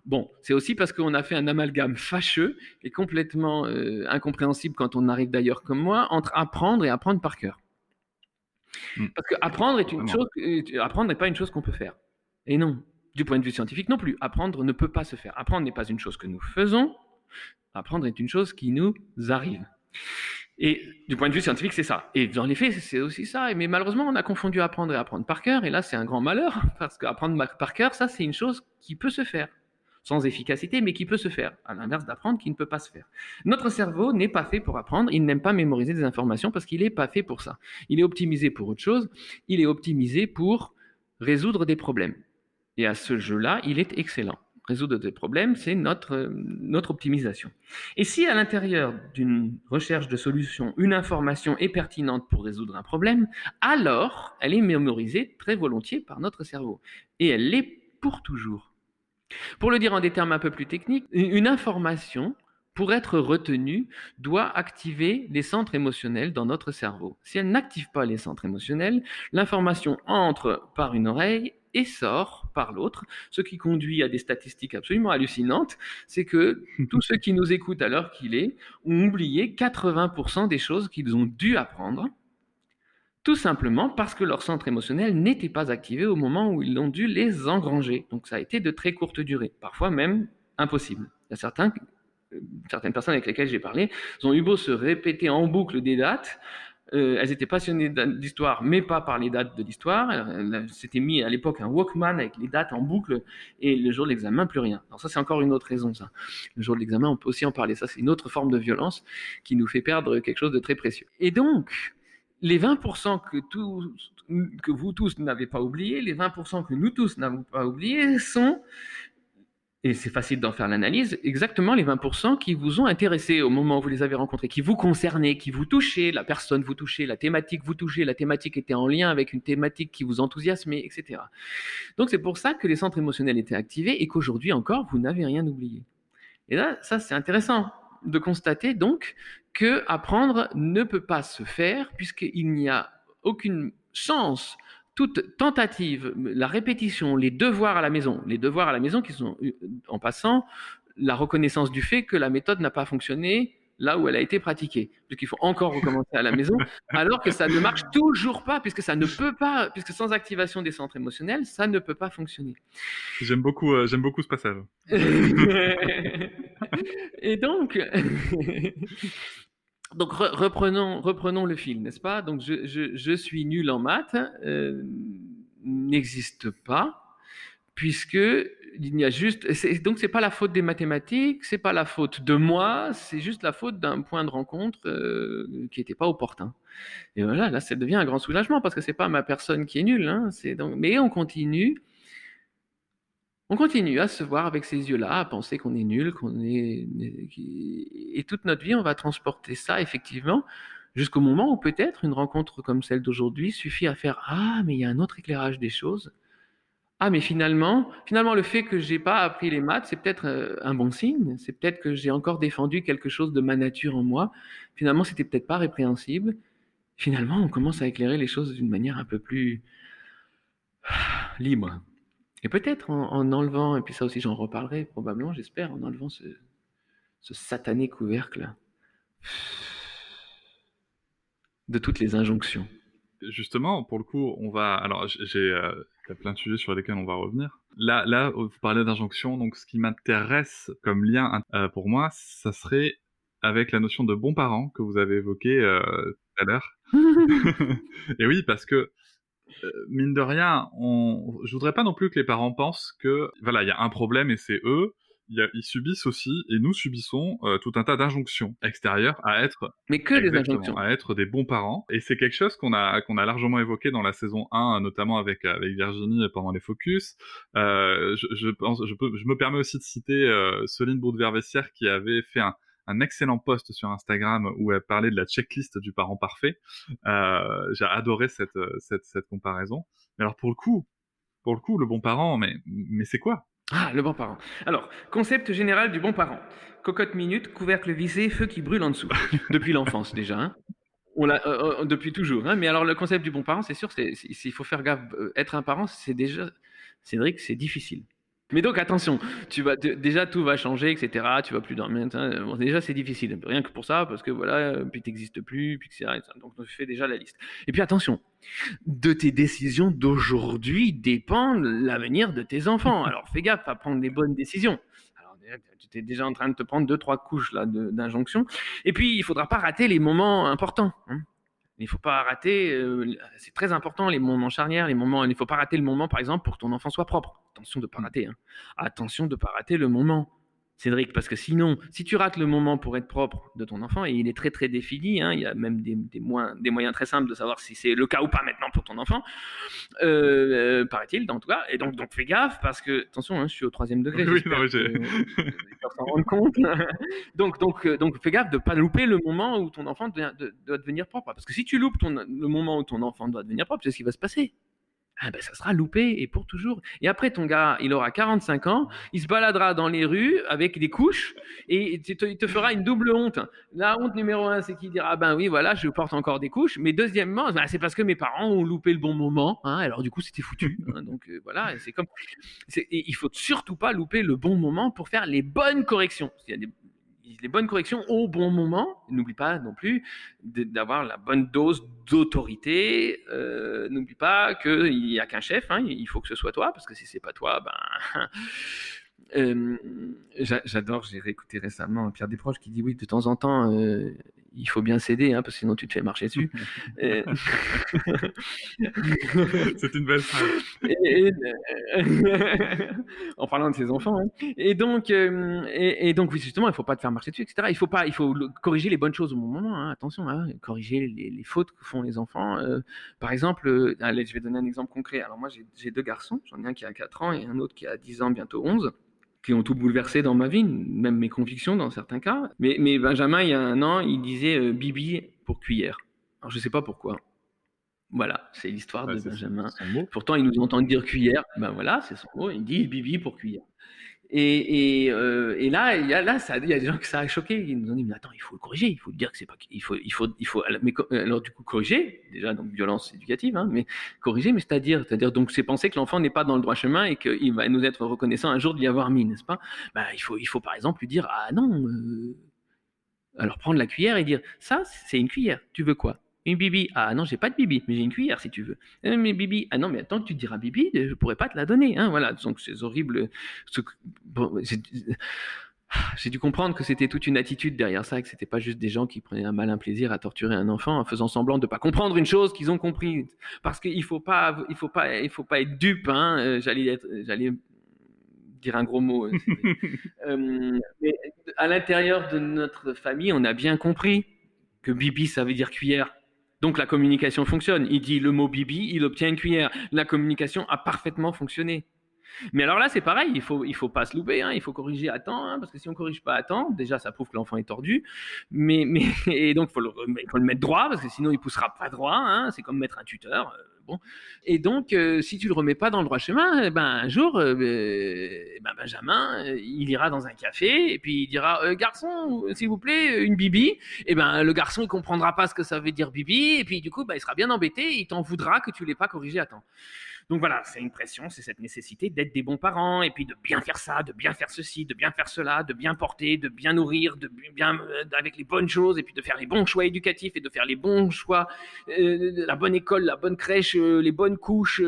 Bon, c'est aussi parce qu'on a fait un amalgame fâcheux et complètement euh, incompréhensible quand on arrive d'ailleurs comme moi entre apprendre et apprendre par cœur. Hmm. Parce que apprendre est une chose, euh, apprendre n'est pas une chose qu'on peut faire. Et non, du point de vue scientifique non plus. Apprendre ne peut pas se faire. Apprendre n'est pas une chose que nous faisons. Apprendre est une chose qui nous arrive. Et du point de vue scientifique, c'est ça. Et dans les faits, c'est aussi ça. Mais malheureusement, on a confondu apprendre et apprendre par cœur. Et là, c'est un grand malheur, parce qu'apprendre par cœur, ça, c'est une chose qui peut se faire. Sans efficacité, mais qui peut se faire. À l'inverse d'apprendre, qui ne peut pas se faire. Notre cerveau n'est pas fait pour apprendre. Il n'aime pas mémoriser des informations parce qu'il n'est pas fait pour ça. Il est optimisé pour autre chose. Il est optimisé pour résoudre des problèmes. Et à ce jeu-là, il est excellent. Résoudre des problèmes, c'est notre, notre optimisation. Et si à l'intérieur d'une recherche de solution, une information est pertinente pour résoudre un problème, alors elle est mémorisée très volontiers par notre cerveau. Et elle l'est pour toujours. Pour le dire en des termes un peu plus techniques, une information, pour être retenue, doit activer les centres émotionnels dans notre cerveau. Si elle n'active pas les centres émotionnels, l'information entre par une oreille et sort par l'autre, ce qui conduit à des statistiques absolument hallucinantes, c'est que tous ceux qui nous écoutent à l'heure qu'il est ont oublié 80% des choses qu'ils ont dû apprendre, tout simplement parce que leur centre émotionnel n'était pas activé au moment où ils ont dû les engranger. Donc ça a été de très courte durée, parfois même impossible. Il y a certains, certaines personnes avec lesquelles j'ai parlé ont eu beau se répéter en boucle des dates, Euh, elles étaient passionnées d'histoire, mais pas par les dates de l'histoire. C'était mis à l'époque un Walkman avec les dates en boucle, et le jour de l'examen, plus rien. Alors ça, c'est encore une autre raison. Le jour de l'examen, on peut aussi en parler. Ça, c'est une autre forme de violence qui nous fait perdre quelque chose de très précieux. Et donc, les 20% que, que vous tous n'avez pas oubliés, les 20% que nous tous n'avons pas oubliés, sont et c'est facile d'en faire l'analyse, exactement les 20% qui vous ont intéressé au moment où vous les avez rencontrés, qui vous concernaient, qui vous touchaient, la personne vous touchait, la thématique vous touchait, la thématique était en lien avec une thématique qui vous enthousiasmait, etc. Donc c'est pour ça que les centres émotionnels étaient activés et qu'aujourd'hui encore, vous n'avez rien oublié. Et là, ça c'est intéressant de constater donc que apprendre ne peut pas se faire puisqu'il n'y a aucune chance toute tentative, la répétition, les devoirs à la maison, les devoirs à la maison qui sont, euh, en passant, la reconnaissance du fait que la méthode n'a pas fonctionné là où elle a été pratiquée. Donc il faut encore recommencer à la maison, alors que ça ne marche toujours pas, puisque ça ne peut pas, puisque sans activation des centres émotionnels, ça ne peut pas fonctionner. J'aime beaucoup, euh, j'aime beaucoup ce passage. Et donc, donc reprenons, reprenons le fil, n'est-ce pas? Donc je, je, suis nul en maths euh, n'existe pas puisque il y a juste donc c'est pas la faute des mathématiques, c'est pas la faute de moi, c'est juste la faute d'un point de rencontre euh, qui n'était pas opportun. Et voilà, là ça devient un grand soulagement parce que c'est pas ma personne qui est nulle, hein, c'est donc mais on continue on continue à se voir avec ces yeux-là, à penser qu'on est nul, qu'on est... Et toute notre vie, on va transporter ça, effectivement, jusqu'au moment où peut-être une rencontre comme celle d'aujourd'hui suffit à faire « Ah, mais il y a un autre éclairage des choses. Ah, mais finalement, finalement, le fait que j'ai pas appris les maths, c'est peut-être euh, un bon signe. C'est peut-être que j'ai encore défendu quelque chose de ma nature en moi. Finalement, c'était peut-être pas répréhensible. Finalement, on commence à éclairer les choses d'une manière un peu plus libre. Et peut-être en, enlevant, et puis ça aussi j'en reparlerai probablement, j'espère, en enlevant ce, satané couvercle de toutes les injonctions. Justement, pour le coup, on va. Alors, j'ai euh, plein de sujets sur lesquels on va revenir. Là, là, vous parlez d'injonction, donc ce qui m'intéresse comme lien euh, pour moi, ça serait avec la notion de bon parent que vous avez évoqué euh, tout à l'heure. et oui, parce que mine de rien, on... je voudrais pas non plus que les parents pensent que voilà, il y a un problème et c'est eux. ils subissent aussi, et nous subissons euh, tout un tas d'injonctions extérieures à être, mais que les injonctions, à être des bons parents. Et c'est quelque chose qu'on a qu'on a largement évoqué dans la saison 1, notamment avec avec Virginie pendant les focus. Euh, je, je, pense, je, peux, je me permets aussi de citer euh, Soline Boudevervessière qui avait fait un, un excellent post sur Instagram où elle parlait de la checklist du parent parfait. Euh, j'ai adoré cette, cette, cette comparaison. Mais alors pour le coup, pour le coup, le bon parent, mais, mais c'est quoi? Ah, le bon parent. Alors, concept général du bon parent. Cocotte minute, couvercle vissé, feu qui brûle en dessous. Depuis l'enfance déjà. Hein. On l'a euh, euh, depuis toujours. Hein. Mais alors, le concept du bon parent, c'est sûr, il faut faire gaffe. Être un parent, c'est déjà, Cédric, c'est difficile. Mais donc attention, tu vas déjà tout va changer, etc. Tu vas plus dormir. déjà c'est difficile, rien que pour ça, parce que voilà, puis t'existes plus, puis etc. Donc tu fais déjà la liste. Et puis attention, de tes décisions d'aujourd'hui dépend l'avenir de tes enfants. Alors fais gaffe à prendre les bonnes décisions. Alors tu es déjà en train de te prendre deux trois couches là d'injonction. Et puis il faudra pas rater les moments importants. Hein. Il ne faut pas rater, euh, c'est très important les moments charnières, les moments, il ne faut pas rater le moment par exemple pour que ton enfant soit propre. Attention de ne pas mmh. rater. Hein. Attention de ne pas rater le moment Cédric, parce que sinon, si tu rates le moment pour être propre de ton enfant, et il est très très défini, hein, il y a même des, des, moyens, très simples de savoir si c'est le cas ou pas maintenant pour ton enfant, euh, euh, paraît-il, en tout cas. Et donc, donc fais gaffe, parce que, attention, hein, je suis au troisième degré. Oui, non, j'ai. s'en rendre compte. donc, donc, euh, donc fais gaffe de ne pas louper le moment où ton enfant doit, devenir propre. Parce que si tu loupes le moment où ton enfant doit devenir propre, c'est ce qui va se passer ah ben ça sera loupé et pour toujours. Et après, ton gars, il aura 45 ans, il se baladera dans les rues avec des couches et il te, fera une double honte. La honte numéro un, c'est qu'il dira, ben oui, voilà, je porte encore des couches. Mais deuxièmement, ben, c'est parce que mes parents ont loupé le bon moment. Hein, alors du coup, c'était foutu. Hein, donc euh, voilà, c'est comme, il faut surtout pas louper le bon moment pour faire les bonnes corrections. Il y a des, les bonnes corrections au bon moment. N'oublie pas non plus d'avoir la bonne dose d'autorité. Euh, n'oublie pas qu'il n'y a qu'un chef, hein, il faut que ce soit toi, parce que si c'est pas toi, ben. Euh, j'adore, j'ai réécouté récemment Pierre Desproges qui dit oui, de temps en temps, euh, il faut bien céder, hein, parce que sinon tu te fais marcher dessus. C'est une belle phrase. en parlant de ses enfants. Hein. Et donc, euh, et, donc, justement, il ne faut pas te faire marcher dessus, etc. Il faut pas, il faut corriger les bonnes choses au bon moment. Hein. Attention, corriger les, fautes que font les enfants. Euh, par exemple, euh, allez, je vais donner un exemple concret. Alors moi, j'ai deux garçons. J'en ai un qui a 4 ans et un autre qui a 10 ans, bientôt 11 qui ont tout bouleversé dans ma vie, même mes convictions dans certains cas. Mais, mais Benjamin, il y a un an, il disait Bibi pour cuillère. Alors je ne sais pas pourquoi. Voilà, c'est l'histoire de Benjamin. Pourtant, il nous entend dire cuillère. Ben voilà, c'est son mot. Il dit Bibi pour cuillère. Euh, et, là, il y a, là, ça, il y a des gens que ça a choqué. Ils nous ont dit, mais attends, il faut le corriger. Il faut dire que c'est pas, il faut, il faut, il faut. Mais alors du coup, corriger, déjà donc violence éducative, hein, mais corriger, mais c'est-à-dire, c'est-à-dire donc c'est penser que l'enfant n'est pas dans le droit chemin et qu'il va nous être reconnaissant un jour de l'y avoir mis, n'est-ce pas? Bah, il faut, il faut par exemple lui dire, ah non. Euh... Alors prendre la cuillère et dire, ça, c'est une cuillère. Tu veux quoi? Une bibi. Ah non, j'ai pas de bibi, mais j'ai une cuillère si tu veux. Euh, mais bibi. Ah non, mais attends que tu diras bibi, je pourrais pas te la donner. Hein, voilà, donc c'est horrible. j'ai dû comprendre que c'était toute une attitude derrière ça, que c'était pas juste des gens qui prenaient un malin plaisir à torturer un enfant en faisant semblant de pas comprendre une chose qu'ils ont compris. Parce qu'il faut pas, il faut pas, il faut pas être dupe. Hein. Euh, j'allais j'allais dire un gros mot. Euh, mais à l'intérieur de notre famille, on a bien compris que bibi, ça veut dire cuillère. Donc la communication fonctionne. Il dit le mot bibi, il obtient une cuillère. La communication a parfaitement fonctionné. Mais alors là, c'est pareil, il faut, il faut pas se louper, hein, il faut corriger à temps, hein, parce que si on corrige pas à temps, déjà, ça prouve que l'enfant est tordu, mais, mais, et donc, il faut le mettre droit, parce que sinon, il poussera pas droit, hein, c'est comme mettre un tuteur. Euh. Et donc, euh, si tu le remets pas dans le droit chemin, eh ben, un jour, euh, eh ben, Benjamin, il ira dans un café et puis il dira Garçon, s'il vous plaît, une bibi. Et eh ben, le garçon, il comprendra pas ce que ça veut dire bibi. Et puis, du coup, bah, il sera bien embêté. Il t'en voudra que tu l'aies pas corrigé à temps. Donc voilà, c'est une pression, c'est cette nécessité d'être des bons parents et puis de bien faire ça, de bien faire ceci, de bien faire cela, de bien porter, de bien nourrir, de bien euh, avec les bonnes choses et puis de faire les bons choix éducatifs et de faire les bons choix, euh, la bonne école, la bonne crèche, euh, les bonnes couches,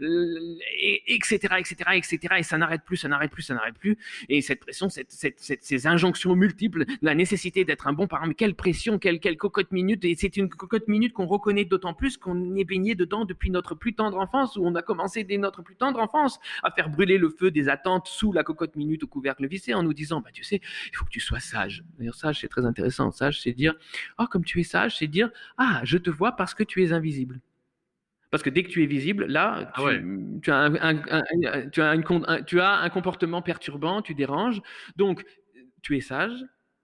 etc., etc., etc. Et ça n'arrête plus, ça n'arrête plus, ça n'arrête plus. Et cette pression, ces injonctions multiples, la nécessité d'être un bon parent, mais quelle pression, quelle, quelle cocotte minute. Et c'est une cocotte minute qu'on reconnaît d'autant plus qu'on est baigné dedans depuis notre plus tendre enfance où on on a commencé dès notre plus tendre enfance à faire brûler le feu des attentes sous la cocotte minute au couvercle vissé en nous disant, bah, tu sais, il faut que tu sois sage. D'ailleurs, sage, c'est très intéressant. Sage, c'est dire, oh, comme tu es sage, c'est dire, ah, je te vois parce que tu es invisible. Parce que dès que tu es visible, là, tu, as, un, tu, as, tu as un comportement perturbant, tu déranges. Donc, tu es sage,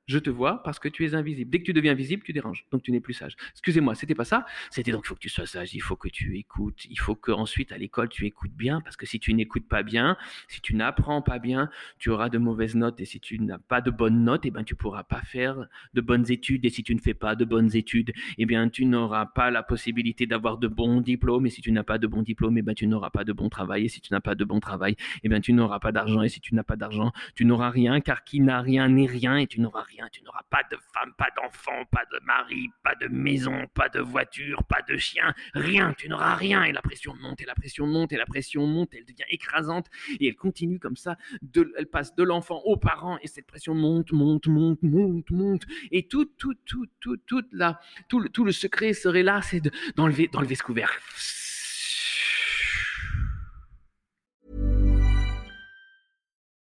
je te vois parce que tu es invisible. Dès que tu deviens visible, tu déranges. Donc tu n'es plus sage. Excusez-moi, c'était pas ça. C'était donc il faut que tu sois sage, il faut que tu écoutes, il faut qu'ensuite à l'école tu écoutes bien parce que si tu n'écoutes pas bien, si tu n'apprends pas bien, tu auras de mauvaises notes et si tu n'as pas de bonnes notes, eh ben tu pourras pas faire de bonnes études et si tu ne fais pas de bonnes études, eh bien tu n'auras pas la possibilité d'avoir de bons diplômes et si tu n'as pas de bons diplômes, eh ben tu n'auras pas de bon travail et si tu n'as pas de bon travail, eh bien tu n'auras pas d'argent et si tu n'as pas d'argent, tu n'auras rien car qui n'a rien n'est rien et tu n'auras rien tu n'auras pas de femme, pas d'enfant, pas de mari, pas de maison, pas de voiture, pas de chien, rien, tu n'auras rien. Et la pression monte, et la pression monte, et la pression monte, elle devient écrasante, et elle continue comme ça, elle passe de l'enfant aux parents, et cette pression monte, monte, monte, monte, monte, et tout, tout, tout, tout, tout, là, tout, le, tout le secret serait là, c'est d'enlever, d'enlever ce couvercle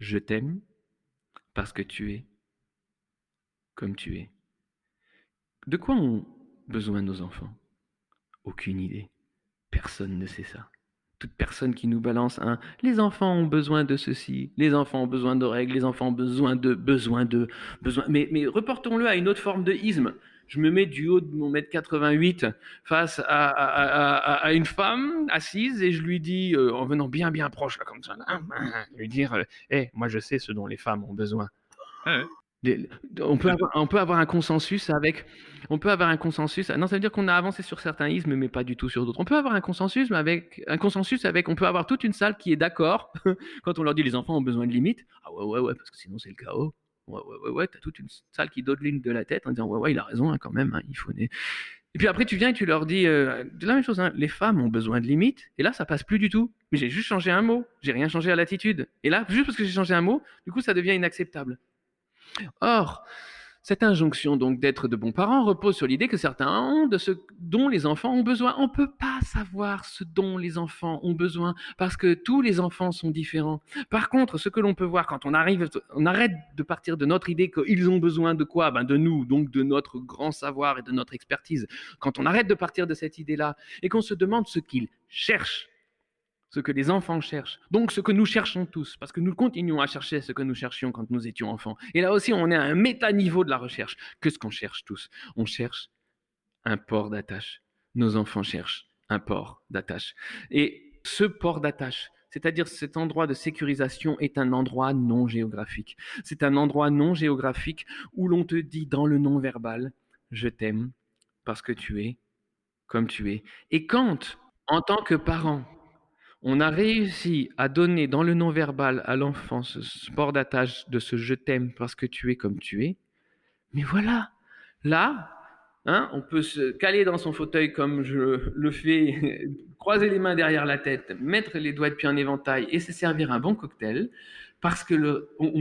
Je t'aime parce que tu es comme tu es. De quoi ont besoin nos enfants? Aucune idée. Personne ne sait ça. Toute personne qui nous balance un les enfants ont besoin de ceci, les enfants ont besoin de règles, les enfants ont besoin de besoin de besoin mais reportons-le à une autre forme de isme je me mets du haut de mon mètre 88 face à, une femme assise et je lui dis, euh, en venant bien bien proche là comme ça, lui dire, hé, euh, moi je sais ce dont les femmes ont besoin. Ouais, Des- on, peut avoir, on peut avoir un consensus avec. On peut avoir un consensus. Non, ça veut dire qu'on a avancé sur certains ismes, mais pas du tout sur d'autres. On peut avoir un consensus, mais avec un consensus avec. On peut avoir toute une salle qui est d'accord quand on leur dit les enfants ont besoin de limites. Ah ouais, ouais, ouais, parce que sinon c'est le chaos. Ouais, ouais, ouais. T'as toute une salle qui dodeline de la tête en disant ouais, ouais, il a raison hein, quand même. hein, il faut. né- Et puis après, tu viens et tu leur dis euh, la même chose. hein, les femmes ont besoin de limites. Et là, ça passe plus du tout. Mais j'ai juste changé un mot. J'ai rien changé à l'attitude. Et là, juste parce que j'ai changé un mot, du coup, ça devient inacceptable. Or, cette injonction donc d'être de bons parents repose sur l'idée que certains ont de ce dont les enfants ont besoin. On ne peut pas savoir ce dont les enfants ont besoin parce que tous les enfants sont différents. Par contre, ce que l'on peut voir quand on arrive, on arrête de partir de notre idée qu'ils ont besoin de quoi? Ben de nous, donc de notre grand savoir et de notre expertise. Quand on arrête de partir de cette idée-là et qu'on se demande ce qu'ils cherchent, ce que les enfants cherchent, donc ce que nous cherchons tous, parce que nous continuons à chercher ce que nous cherchions quand nous étions enfants. Et là aussi, on est à un méta-niveau de la recherche. Qu'est-ce qu'on cherche tous? On cherche un port d'attache. Nos enfants cherchent un port d'attache. Et ce port d'attache, c'est-à-dire cet endroit de sécurisation, est un endroit non géographique. C'est un endroit non géographique où l'on te dit dans le non-verbal, je t'aime parce que tu es comme tu es. Et quand, en tant que parent, on a réussi à donner dans le non-verbal à l'enfant ce sport d'attache de ce je t'aime parce que tu es comme tu es. Mais voilà, là, hein, on peut se caler dans son fauteuil comme je le fais, croiser les mains derrière la tête, mettre les doigts de pied en éventail et se servir un bon cocktail parce que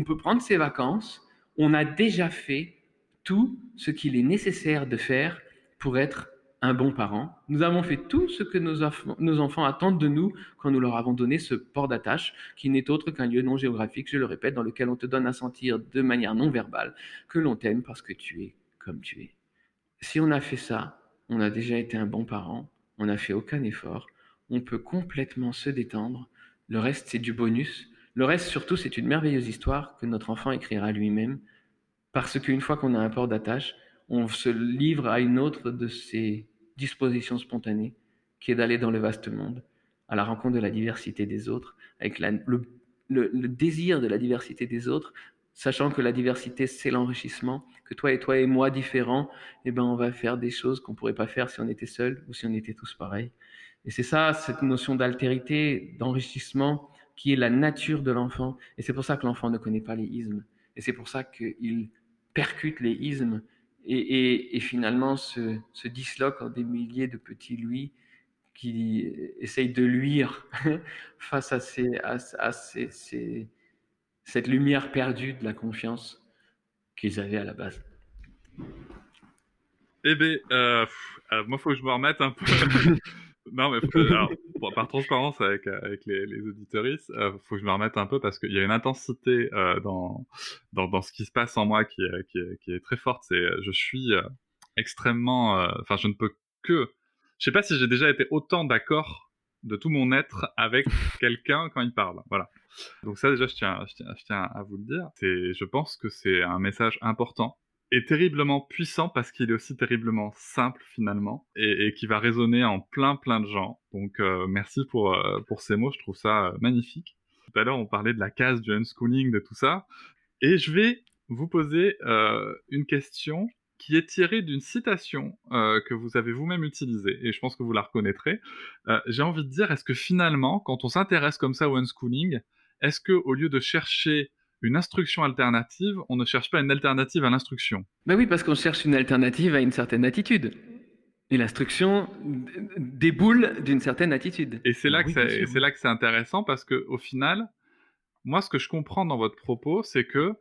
peut prendre ses vacances. On a déjà fait tout ce qu'il est nécessaire de faire pour être un bon parent. Nous avons fait tout ce que nos, enfants- attendent de nous quand nous leur avons donné ce port d'attache, qui n'est autre qu'un lieu non géographique, je le répète, dans lequel on te donne à sentir de manière non verbale que l'on t'aime parce que tu es comme tu es. Si on a fait ça, on a déjà été un bon parent, on n'a fait aucun effort, on peut complètement se détendre, le reste c'est du bonus, le reste surtout c'est une merveilleuse histoire que notre enfant écrira lui-même, parce qu'une fois qu'on a un port d'attache, on se livre à une autre de ses dispositions spontanées, qui est d'aller dans le vaste monde, à la rencontre de la diversité des autres, avec le, désir de la diversité des autres, sachant que la diversité, c'est l'enrichissement, que toi et toi et moi différents, eh ben, on va faire des choses qu'on pourrait pas faire si on était seul ou si on était tous pareils. Et c'est ça, cette notion d'altérité, d'enrichissement, qui est la nature de l'enfant. Et c'est pour ça que l'enfant ne connaît pas les ismes. Et c'est pour ça qu'il percute les ismes et, et- et finalement se, se disloque en des milliers de petits lui qui essayent de luire face à, ces, à, à ces- ces- cette lumière perdue de la confiance qu'ils avaient à la base. Eh ben, euh, euh, moi, faut que je me remette un peu. non, mais alors, bon, par transparence avec, euh, avec les, les auditeuristes, euh, faut que je me remette un peu parce qu'il y a une intensité euh, dans, dans, dans ce qui se passe en moi qui est, qui est, qui est très forte. C'est, euh, je suis euh, extrêmement, enfin, je ne peux que, je sais pas si j'ai déjà été autant d'accord de tout mon être avec quelqu'un quand il parle. Voilà. Donc ça déjà, je tiens, je tiens, je tiens à vous le dire. C'est, je pense que c'est un message important et terriblement puissant parce qu'il est aussi terriblement simple finalement et, et qui va résonner en plein plein de gens. Donc euh, merci pour euh, pour ces mots, je trouve ça euh, magnifique. Tout à l'heure on parlait de la case du unschooling, de tout ça, et je vais vous poser euh, une question qui est tirée d'une citation euh, que vous avez vous-même utilisée et je pense que vous la reconnaîtrez. Euh, J'ai envie de dire, est-ce que finalement, quand on s'intéresse comme ça au unschooling, est-ce que au lieu de chercher une instruction alternative, on ne cherche pas une alternative à l'instruction. Ben oui, parce qu'on cherche une alternative à une certaine attitude. Et l'instruction déboule d'une certaine attitude. Et c'est là, que oui, c'est- là que intéressant parce que au final, moi, ce que je comprends dans votre propos, c'est que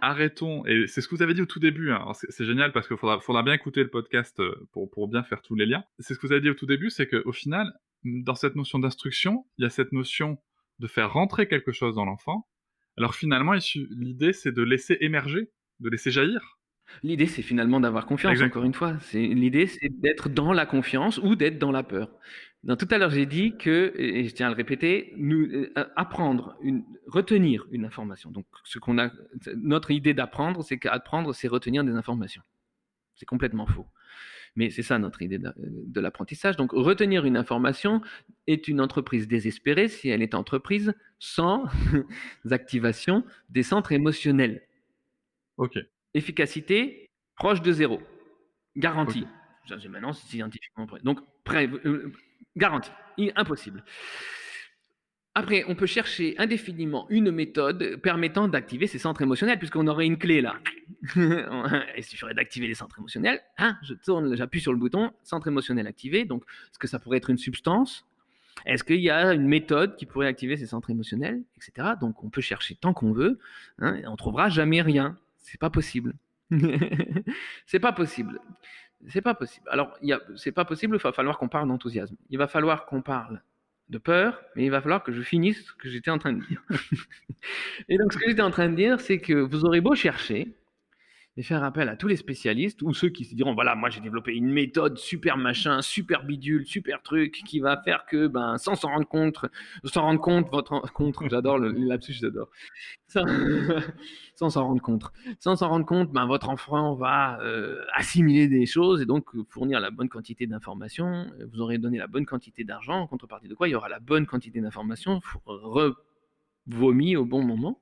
arrêtons, et c'est ce que vous avez dit au tout début, hein, c'est génial parce qu'il faudra, faudra bien écouter le podcast euh, pour, pour bien faire tous les liens. C'est ce que vous avez dit au tout début, c'est qu'au final, dans cette notion d'instruction, il y a cette notion de faire rentrer quelque chose dans l'enfant. Alors finalement, l'idée, c'est de laisser émerger, de laisser jaillir. L'idée, c'est finalement d'avoir confiance, encore une fois. L'idée, c'est d'être dans la confiance ou d'être dans la peur. Dans, tout à l'heure, j'ai dit que, et et je tiens à le répéter, nous, euh, apprendre, une, retenir une information. Donc, ce qu'on a, notre idée d'apprendre, c'est qu'apprendre, c'est retenir des informations. C'est complètement faux. Mais c'est ça notre idée de, de l'apprentissage. Donc, retenir une information est une entreprise désespérée si elle est entreprise sans activation des centres émotionnels. Ok. Efficacité proche de zéro. Garantie. C'est Maintenant, c'est scientifiquement prêt. Donc, prêt, euh, garantie. Impossible. Après, on peut chercher indéfiniment une méthode permettant d'activer ces centres émotionnels, puisqu'on aurait une clé là. Il suffirait d'activer les centres émotionnels. Hein, je tourne, j'appuie sur le bouton, centre émotionnel activé. Donc, est-ce que ça pourrait être une substance? Est-ce qu'il y a une méthode qui pourrait activer ces centres émotionnels, etc. Donc, on peut chercher tant qu'on veut. Hein, et on trouvera jamais rien. C'est pas possible. c'est pas possible. C'est pas possible. Alors, c'est pas possible. Il va falloir qu'on parle d'enthousiasme. Il va falloir qu'on parle de peur, mais il va falloir que je finisse ce que j'étais en train de dire. et donc, ce que j'étais en train de dire, c'est que vous aurez beau chercher et faire appel à tous les spécialistes ou ceux qui se diront voilà, moi j'ai développé une méthode super machin, super bidule, super truc qui va faire que, ben, sans s'en rendre compte, sans rendre compte, votre contre, j'adore le, lapsus, j'adore. Sans sans s'en rendre compte, sans s'en rendre compte, ben, votre enfant va euh, assimiler des choses et donc euh, fournir la bonne quantité d'informations. Euh, Vous aurez donné la bonne quantité d'argent, en contrepartie de quoi il y aura la bonne quantité d'informations revomies au bon moment.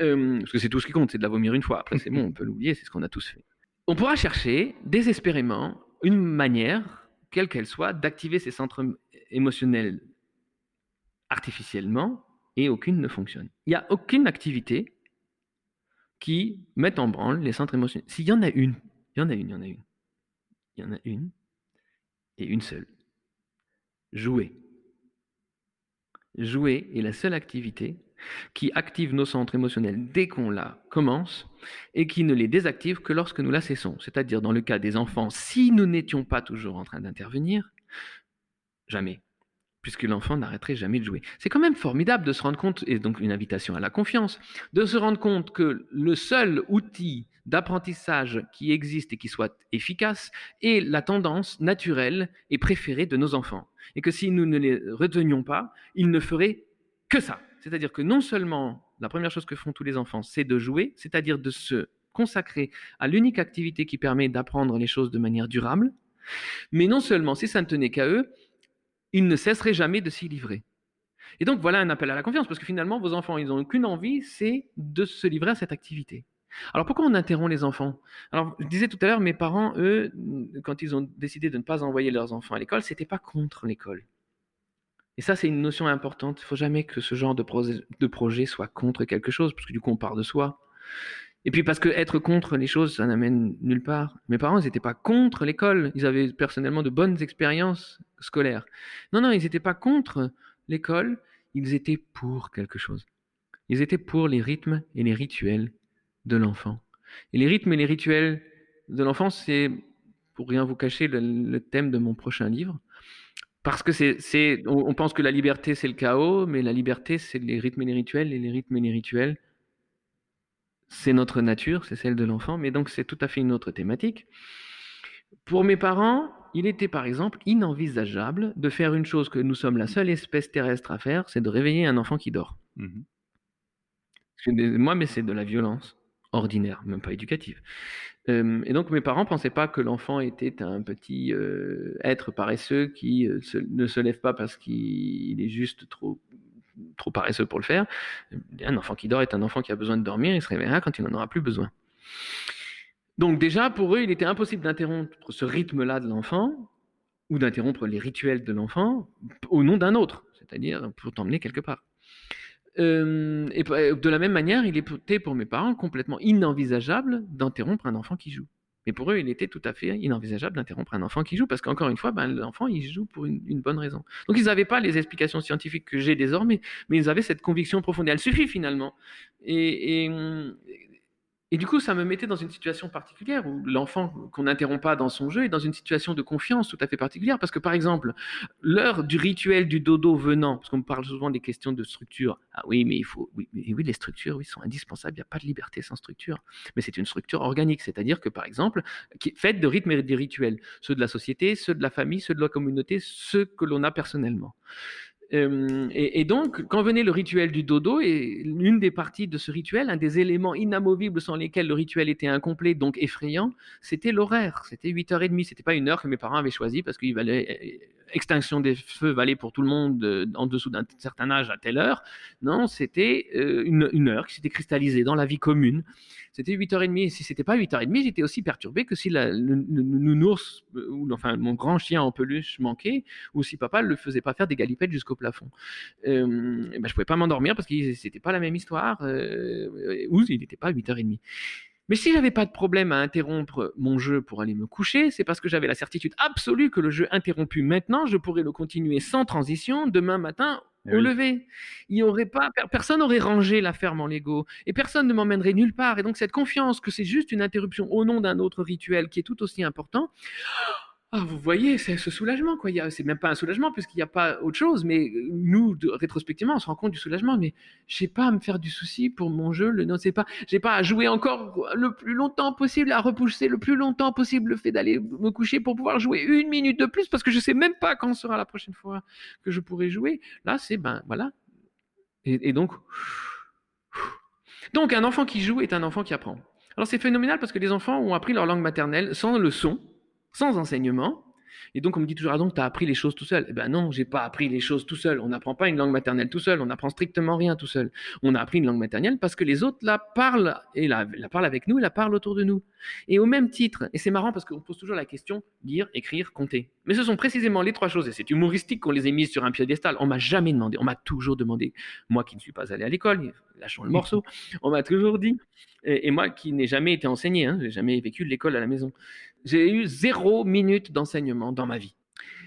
Euh, parce que c'est tout ce qui compte, c'est de la vomir une fois. Après, c'est bon, on peut l'oublier, c'est ce qu'on a tous fait. On pourra chercher désespérément une manière, quelle qu'elle soit, d'activer ces centres émotionnels artificiellement et aucune ne fonctionne. Il n'y a aucune activité qui mette en branle les centres émotionnels. S'il y en a une, il y en a une, il y en a une. Il y en a une et une seule. Jouer. Jouer est la seule activité qui active nos centres émotionnels dès qu'on la commence et qui ne les désactive que lorsque nous la cessons. C'est-à-dire dans le cas des enfants, si nous n'étions pas toujours en train d'intervenir, jamais, puisque l'enfant n'arrêterait jamais de jouer. C'est quand même formidable de se rendre compte, et donc une invitation à la confiance, de se rendre compte que le seul outil d'apprentissage qui existe et qui soit efficace est la tendance naturelle et préférée de nos enfants. Et que si nous ne les retenions pas, ils ne feraient que ça. C'est-à-dire que non seulement la première chose que font tous les enfants, c'est de jouer, c'est-à-dire de se consacrer à l'unique activité qui permet d'apprendre les choses de manière durable, mais non seulement, si ça ne tenait qu'à eux, ils ne cesseraient jamais de s'y livrer. Et donc voilà un appel à la confiance, parce que finalement, vos enfants, ils n'ont qu'une envie, c'est de se livrer à cette activité. Alors pourquoi on interrompt les enfants? Alors je disais tout à l'heure, mes parents, eux, quand ils ont décidé de ne pas envoyer leurs enfants à l'école, c'était pas contre l'école. Et ça, c'est une notion importante. Il ne faut jamais que ce genre de projet, soit contre quelque chose, parce que du coup, on part de soi. Et puis parce que être contre les choses, ça n'amène nulle part. Mes parents, ils n'étaient pas contre l'école. Ils avaient personnellement de bonnes expériences scolaires. Non, non, ils n'étaient pas contre l'école. Ils étaient pour quelque chose. Ils étaient pour les rythmes et les rituels de l'enfant. Et les rythmes et les rituels de l'enfant, c'est, pour rien vous cacher, le thème de mon prochain livre. Parce que c'est, on, pense que la liberté, c'est le chaos, mais la liberté, c'est les rythmes et les rituels, et les rythmes et les rituels, c'est notre nature, c'est celle de l'enfant, mais donc c'est tout à fait une autre thématique. Pour mes parents, il était par exemple inenvisageable de faire une chose que nous sommes la seule espèce terrestre à faire, c'est de réveiller un enfant qui dort. Mhm. Moi, mais c'est de la violence ordinaire, même pas éducative. Et donc mes parents pensaient pas que l'enfant était un petit être paresseux qui ne se lève pas parce qu'il est juste trop trop paresseux pour le faire. Un enfant qui dort est un enfant qui a besoin de dormir, il se réveillera quand il n'en aura plus besoin. Donc déjà, pour eux, il était impossible d'interrompre ce rythme-là de l'enfant, ou d'interrompre les rituels de l'enfant, au nom d'un autre, c'est-à-dire pour t'emmener quelque part. Euh, et de la même manière, il était pour mes parents complètement inenvisageable d'interrompre un enfant qui joue. Mais pour eux, il était tout à fait inenvisageable d'interrompre un enfant qui joue, parce qu'encore une fois, ben, l'enfant, il joue pour une, bonne raison. Donc ils n'avaient pas les explications scientifiques que j'ai désormais, mais ils avaient cette conviction profonde. Elle suffit finalement. Et, et, et, du coup, ça me mettait dans une situation particulière où l'enfant qu'on n'interrompt pas dans son jeu est dans une situation de confiance tout à fait particulière. Parce que par exemple, l'heure du rituel du dodo venant, parce qu'on me parle souvent des questions de structure. Ah oui, mais il faut. Oui, oui les structures, oui, sont indispensables. Il n'y a pas de liberté sans structure. Mais c'est une structure organique. C'est-à-dire que par exemple, qui est faite de rythmes et de rituels. Ceux de la société, ceux de la famille, ceux de la communauté, ceux que l'on a personnellement. Euh, et, donc, quand venait le rituel du dodo, et l'une des parties de ce rituel, un des éléments inamovibles sans lesquels le rituel était incomplet, donc effrayant, c'était l'horaire. C'était 8h30. C'était pas une heure que mes parents avaient choisi parce qu'il fallait extinction des feux valait pour tout le monde euh, en dessous d'un certain âge à telle heure. Non, c'était euh, une, heure qui s'était cristallisée dans la vie commune. C'était 8h30. Et si c'était pas 8h30, j'étais aussi perturbé que si le, le- nounours, euh, ou enfin mon grand chien en peluche manquait, ou si papa ne le faisait pas faire des galipettes jusqu'au plafond. Euh, et ben, je pouvais pas m'endormir parce que c'était pas la même histoire, euh, ou il n'était pas 8h30. Mais si j'avais pas de problème à interrompre mon jeu pour aller me coucher, c'est parce que j'avais la certitude absolue que le jeu interrompu maintenant, je pourrais le continuer sans transition demain matin Eh au oui. lever. Il y aurait pas, per- personne n'aurait rangé la ferme en Lego et personne ne m'emmènerait nulle part. Et donc cette confiance que c'est juste une interruption au nom d'un autre rituel qui est tout aussi important. Ah, vous voyez, c'est ce soulagement, quoi. C'est même pas un soulagement puisqu'il n'y a pas autre chose. Mais euh, nous, de- rétrospectivement, on se rend compte du soulagement. Mais j'ai pas à me faire du souci pour mon jeu. Le non, c'est pas. J'ai pas à jouer encore le plus longtemps possible, à repousser le plus longtemps possible le fait d'aller me coucher pour pouvoir jouer une minute de plus parce que je sais même pas quand sera la prochaine fois que je pourrai jouer. Là, c'est ben voilà. Et, et donc, donc un enfant qui joue est un enfant qui apprend. Alors c'est phénoménal parce que les enfants ont appris leur langue maternelle sans leçon, sans enseignement. Et donc on me dit toujours ah donc tu as appris les choses tout seul. Eh ben non, j'ai pas appris les choses tout seul. On n'apprend pas une langue maternelle tout seul. On n'apprend strictement rien tout seul. On a appris une langue maternelle parce que les autres la parlent et la, la parlent avec nous et la parlent autour de nous. Et au même titre, et c'est marrant parce qu'on pose toujours la question lire, écrire, compter. Mais ce sont précisément les trois choses, et c'est humoristique qu'on les ait mises sur un piédestal. On m'a jamais demandé, on m'a toujours demandé, moi qui ne suis pas allé à l'école, lâchons le morceau, on m'a toujours dit, et, et moi qui n'ai jamais été enseigné, hein, j'ai jamais vécu de l'école à la maison, j'ai eu zéro minute d'enseignement dans ma vie,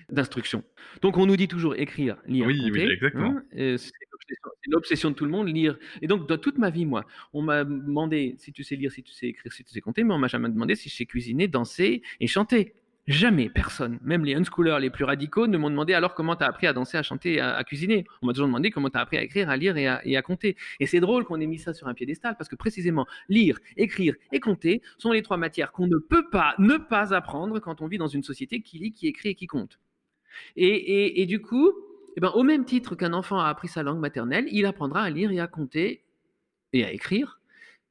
d'instruction. Donc on nous dit toujours écrire, lire, Oui, oui, compter. exactement. hein, et c'est l'obsession- c'est l'obsession de tout le monde, lire. Et donc dans toute ma vie, moi, on m'a demandé si tu sais lire, si tu sais écrire, si tu sais compter, mais on m'a jamais demandé si je sais cuisiner, danser et chanter. Jamais, personne, même les unschoolers les plus radicaux, ne m'ont demandé alors comment tu as appris à danser, à chanter, à, cuisiner. On m'a toujours demandé comment tu as appris à écrire, à lire et à, compter. Et c'est drôle qu'on ait mis ça sur un piédestal parce que précisément, lire, écrire et compter sont les trois matières qu'on ne peut pas ne pas apprendre quand on vit dans une société qui lit, qui écrit et qui compte. Et du coup, eh ben, au même titre qu'un enfant a appris sa langue maternelle, il apprendra à lire et à compter et à écrire.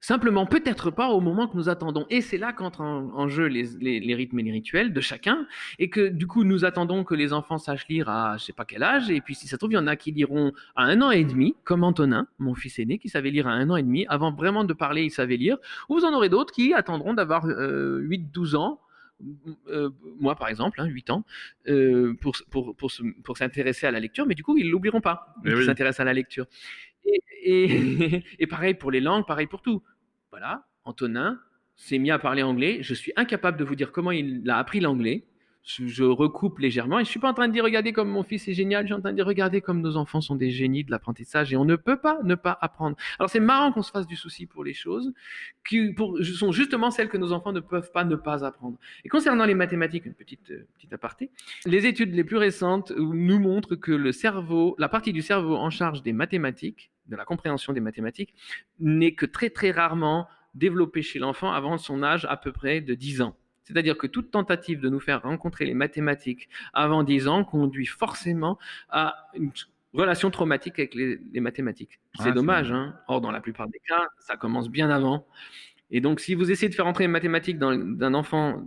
Simplement, peut-être pas au moment que nous attendons. Et c'est là qu'entrent en, en jeu les, les- les rythmes et les rituels de chacun. Et que du coup, nous attendons que les enfants sachent lire à je sais pas quel âge. Et puis, si ça se trouve, il y en a qui liront à un an et demi, comme Antonin, mon fils aîné, qui savait lire à un an et demi. Avant vraiment de parler, il savait lire. Ou vous en aurez d'autres qui attendront d'avoir euh, 8-12 ans. euh, moi, par exemple, hein, 8 ans, euh, pour, pour, pour, se- pour s'intéresser à la lecture. Mais du coup, ils l'oublieront pas. Eh Ils oui. s'intéressent à la lecture. Et, pareil pour les langues, pareil pour tout. Voilà, Antonin s'est mis à parler anglais. Je suis incapable de vous dire comment il a appris l'anglais. Je, recoupe légèrement et je suis pas en train de dire regardez comme mon fils est génial. Je suis en train de dire regardez comme nos enfants sont des génies de l'apprentissage et on ne peut pas ne pas apprendre. Alors c'est marrant qu'on se fasse du souci pour les choses qui sont justement celles que nos enfants ne peuvent pas ne pas apprendre. Et concernant les mathématiques, une petite euh, petite aparté, les études les plus récentes nous montrent que le cerveau, la partie du cerveau en charge des mathématiques, de la compréhension des mathématiques, n'est que très très rarement développée chez l'enfant avant son âge à peu près de 10 ans. C'est-à-dire que toute tentative de nous faire rencontrer les mathématiques avant 10 ans conduit forcément à une relation traumatique avec les, les mathématiques. C'est dommage, hein. Or, dans la plupart des cas, ça commence bien avant. Et donc, si vous essayez de faire entrer les mathématiques dans d'un enfant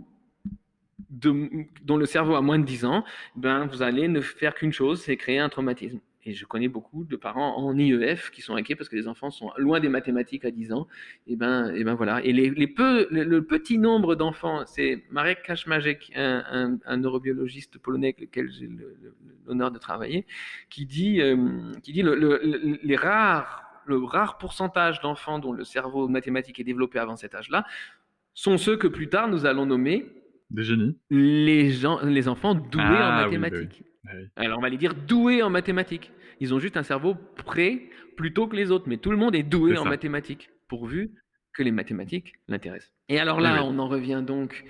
de- dont le cerveau a moins de 10 ans, ben, vous allez ne faire qu'une chose, c'est créer un traumatisme. Et je connais beaucoup de parents en IEF qui sont inquiets parce que les enfants sont loin des mathématiques à 10 ans. Et ben, et ben voilà. Et les, les peu, le, petit nombre d'enfants, c'est Marek Kaczmarek, un, neurobiologiste polonais avec lequel j'ai l'honneur de travailler, qui dit, euh, qui dit le, le- le- les rares, le rare pourcentage d'enfants dont le cerveau mathématique est développé avant cet âge-là sont ceux que plus tard nous allons nommer Des génies. les, gens, les enfants doués Ah, en oui, bah mathématiques. Ah oui. Alors on va les dire doués en mathématiques. Ils ont juste un cerveau prêt plutôt que les autres, mais tout le monde est doué en mathématiques, pourvu que les mathématiques l'intéressent. Et alors là, Oui, on en revient donc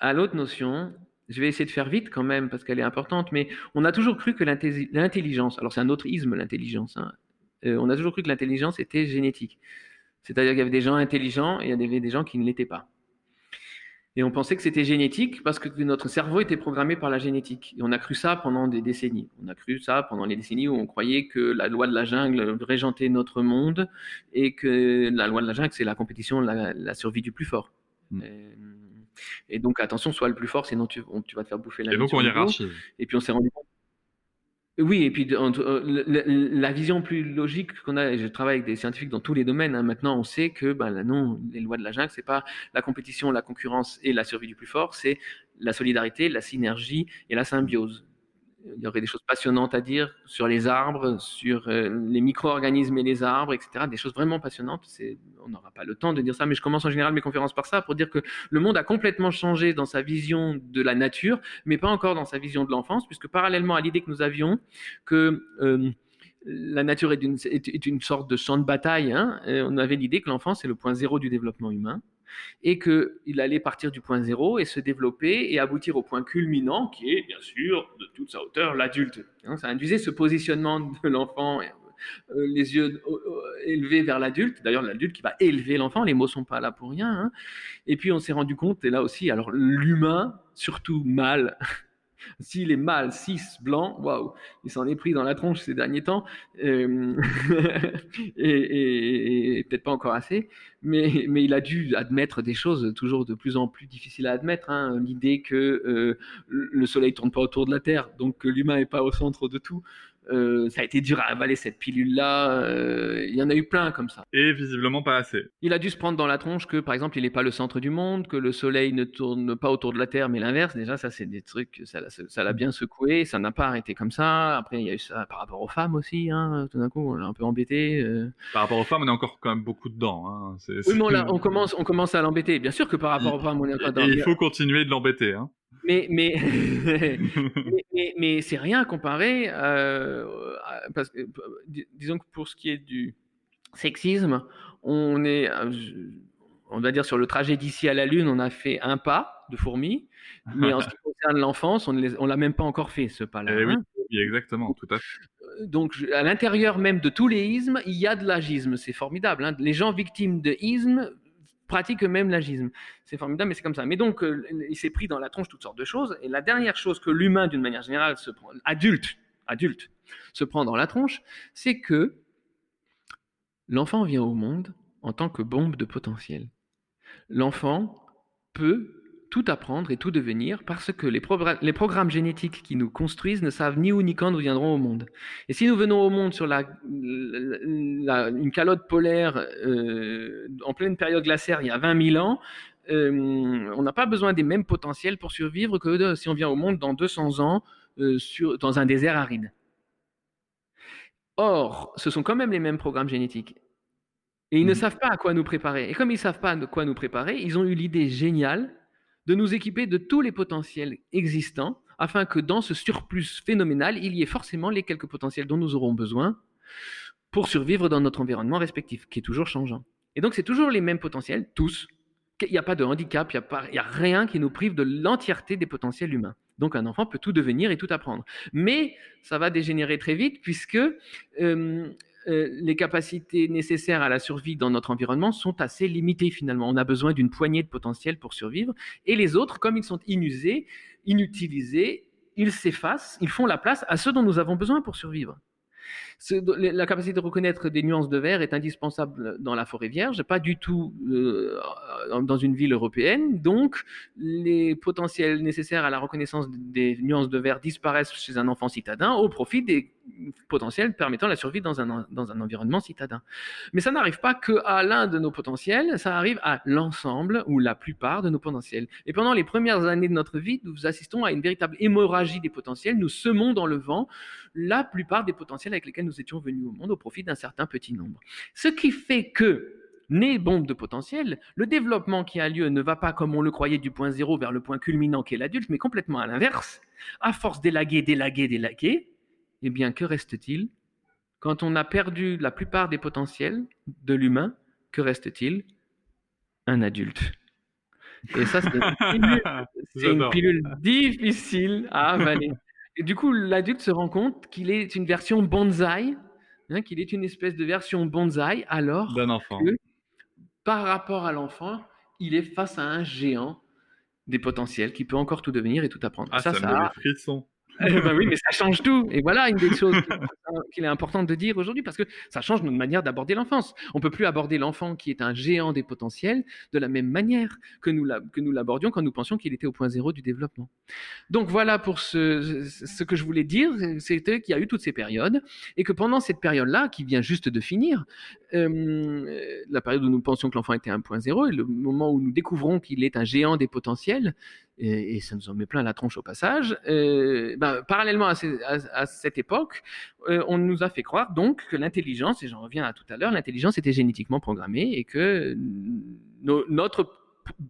à l'autre notion. Je vais essayer de faire vite quand même parce qu'elle est importante, mais on a toujours cru que l'intelli- l'intelligence, alors c'est un autre isme l'intelligence, hein. Euh, on a toujours cru que l'intelligence était génétique. C'est-à-dire qu'il y avait des gens intelligents et il y avait des gens qui ne l'étaient pas. Et on pensait que c'était génétique parce que notre cerveau était programmé par la génétique. Et on a cru ça pendant des décennies. On a cru ça pendant les décennies où on croyait que la loi de la jungle régentait notre monde et que la loi de la jungle, c'est la compétition, la, la survie du plus fort. Mm. Euh, Et donc, attention, sois le plus fort, sinon tu, on- tu vas te faire bouffer la Et donc on hiérarchise. Et puis on s'est rendu compte. Oui, et puis euh, la, vision plus logique qu'on a, et je travaille avec des scientifiques dans tous les domaines, hein, maintenant on sait que ben, non, les lois de la jungle, c'est pas la compétition, la concurrence et la survie du plus fort, c'est la solidarité, la synergie et la symbiose. Il y aurait des choses passionnantes à dire sur les arbres, sur euh, les micro-organismes et les arbres, etc. Des choses vraiment passionnantes. On n'aura pas le temps de dire ça, mais je commence en général mes conférences par ça, pour dire que le monde a complètement changé dans sa vision de la nature, mais pas encore dans sa vision de l'enfance, puisque parallèlement à l'idée que nous avions que euh, la nature est une, est- est une sorte de champ de bataille, hein, euh, on avait l'idée que l'enfance est le point zéro du développement humain et qu'il allait partir du point zéro et se développer et aboutir au point culminant qui est bien sûr de toute sa hauteur l'adulte. Hein, ça induisait ce positionnement de l'enfant, euh, les yeux euh, euh, élevés vers l'adulte, d'ailleurs l'adulte qui va élever l'enfant, les mots sont pas là pour rien. hein. Et puis on s'est rendu compte, et là aussi, alors l'humain, surtout mâle, s'il est mâle, cis, blanc, waouh, il s'en est pris dans la tronche ces derniers temps, euh, et, peut-être pas encore assez, mais, mais il a dû admettre des choses toujours de plus en plus difficiles à admettre. hein. L'idée que euh, le Soleil tourne pas autour de la Terre, donc que l'humain est pas au centre de tout. Euh, ça a été dur à avaler cette pilule-là. euh, il y en a eu plein comme ça. Et visiblement pas assez. Il a dû se prendre dans la tronche que, par exemple, il n'est pas le centre du monde, que le Soleil ne tourne pas autour de la Terre, mais l'inverse. Déjà, ça, c'est des trucs, ça, l'a- ça l'a bien secoué. Ça n'a pas arrêté comme ça. Après, il y a eu ça par rapport aux femmes aussi. Hein, tout d'un coup, on l'a un peu embêté. euh. Par rapport aux femmes, on est encore quand même beaucoup dedans. Hein. Oui, mais on, commence, on commence à l'embêter. Bien sûr que par rapport aux femmes, on est encore dans Et il faut continuer de l'embêter. Hein. Mais, mais, mais, mais, mais c'est rien comparé, euh, parce que, dis- disons que pour ce qui est du sexisme, on est, euh, on va dire sur le trajet d'ici à la Lune, on a fait un pas de fourmi, mais en ce qui concerne l'enfance, on ne l'a même pas encore fait ce pas-là. Eh oui, hein. oui, exactement, tout à fait. Donc, je- à l'intérieur même de tous les ismes, il y a de l'agisme. C'est formidable. hein. Les gens victimes de ismes pratiquent eux-mêmes l'agisme. C'est formidable, mais c'est comme ça. Mais donc, euh, il s'est pris dans la tronche toutes sortes de choses. Et la dernière chose que l'humain, d'une manière générale, se prend, adulte, adulte, se prend dans la tronche, c'est que l'enfant vient au monde en tant que bombe de potentiel. L'enfant peut tout apprendre et tout devenir parce que les, progra- les programmes génétiques qui nous construisent ne savent ni où ni quand nous viendrons au monde. Et si nous venons au monde sur la, la- une calotte polaire euh, en pleine période glaciaire il y a 20 000 ans, euh, on n'a pas besoin des mêmes potentiels pour survivre que de- si on vient au monde dans 200 ans euh, sur, dans un désert aride. Or, ce sont quand même les mêmes programmes génétiques. Et ils ne Mhm. savent pas à quoi nous préparer. Et comme ils ne savent pas de quoi nous préparer, ils ont eu l'idée géniale de nous équiper de tous les potentiels existants afin que dans ce surplus phénoménal, il y ait forcément les quelques potentiels dont nous aurons besoin pour survivre dans notre environnement respectif, qui est toujours changeant. Et donc, c'est toujours les mêmes potentiels, tous. Il n'y a pas de handicap, il n'y a, a rien qui nous prive de l'entièreté des potentiels humains. Donc, un enfant peut tout devenir et tout apprendre. Mais ça va dégénérer très vite puisque euh, euh, les capacités nécessaires à la survie dans notre environnement sont assez limitées finalement. On a besoin d'une poignée de potentiels pour survivre. Et les autres, comme ils sont inusés, inutilisés, ils s'effacent, ils font la place à ceux dont nous avons besoin pour survivre. La capacité de reconnaître des nuances de vert est indispensable dans la forêt vierge, pas du tout euh, dans une ville européenne. Donc, les potentiels nécessaires à la reconnaissance des nuances de vert disparaissent chez un enfant citadin au profit des potentiels permettant la survie dans un, dans un environnement citadin. Mais ça n'arrive pas que à l'un de nos potentiels, ça arrive à l'ensemble ou la plupart de nos potentiels. Et pendant les premières années de notre vie, nous assistons à une véritable hémorragie des potentiels. Nous semons dans le vent la plupart des potentiels avec lesquels nous étions venus au monde au profit d'un certain petit nombre. Ce qui fait que, né bombe de potentiel, le développement qui a lieu ne va pas comme on le croyait du point zéro vers le point culminant qui est l'adulte, mais complètement à l'inverse. À force d'élaguer, d'élaguer, d'élaguer, eh bien, que reste-t-il? Quand on a perdu la plupart des potentiels de l'humain, que reste-t-il? Un adulte. Et ça, c'est une pilule difficile à avaler. Et du coup, l'adulte se rend compte qu'il est une version bonsaï, hein, qu'il est une espèce de version bonsaï, alors D'un enfant. que par rapport à l'enfant, il est face à un géant des potentiels qui peut encore tout devenir et tout apprendre. Ah, ça, ça, me ça a- les frissons. Eh ben oui, mais ça change tout. Et voilà une des choses qu'il est important de dire aujourd'hui parce que ça change notre manière d'aborder l'enfance. On peut plus aborder l'enfant qui est un géant des potentiels de la même manière que nous l'abordions quand nous pensions qu'il était au point zéro du développement. Donc voilà pour ce, que je voulais dire, c'était qu'il y a eu toutes ces périodes et que pendant cette période-là, qui vient juste de finir, euh, la période où nous pensions que l'enfant était 1.0 et le moment où nous découvrons qu'il est un géant des potentiels, et, ça nous en met plein la tronche au passage, euh, ben, parallèlement à, cette époque, euh, on nous a fait croire donc que l'intelligence, et j'en reviens à tout à l'heure, l'intelligence était génétiquement programmée et que notre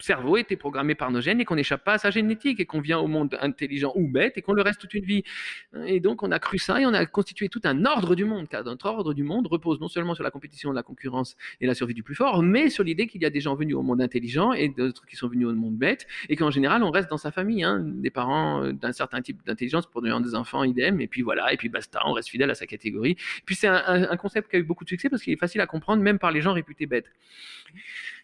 cerveau était programmé par nos gènes et qu'on n'échappe pas à sa génétique et qu'on vient au monde intelligent ou bête et qu'on le reste toute une vie. Et donc on a cru ça et on a constitué tout un ordre du monde, car notre ordre du monde repose non seulement sur la compétition, la concurrence et la survie du plus fort, mais sur l'idée qu'il y a des gens venus au monde intelligent et d'autres qui sont venus au monde bête et qu'en général on reste dans sa famille, hein, des parents euh, d'un certain type d'intelligence pour des enfants idem et puis voilà et puis basta, on reste fidèle à sa catégorie. Puis c'est un concept qui a eu beaucoup de succès parce qu'il est facile à comprendre même par les gens réputés bêtes.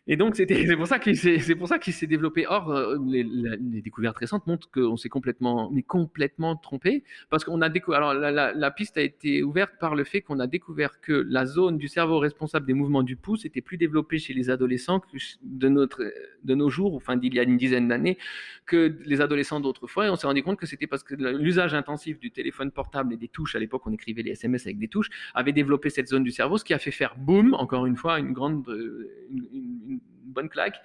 Et donc, c'est pour ça qu'il qu'il s'est développé. Or, euh, les, les, découvertes récentes montrent qu'on s'est complètement, mais complètement trompé, parce qu'on a découvert. Alors, la, la, piste a été ouverte par le fait qu'on a découvert que la zone du cerveau responsable des mouvements du pouce était plus développée chez les adolescents que de notre, de nos jours, enfin d'il y a une dizaine d'années, que les adolescents d'autrefois. Et on s'est rendu compte que c'était parce que l'usage intensif du téléphone portable et des touches, à l'époque, on écrivait les SMS avec des touches, avait développé cette zone du cerveau, ce qui a fait faire boum, encore une fois, une grande, euh, une, une, bonne claque,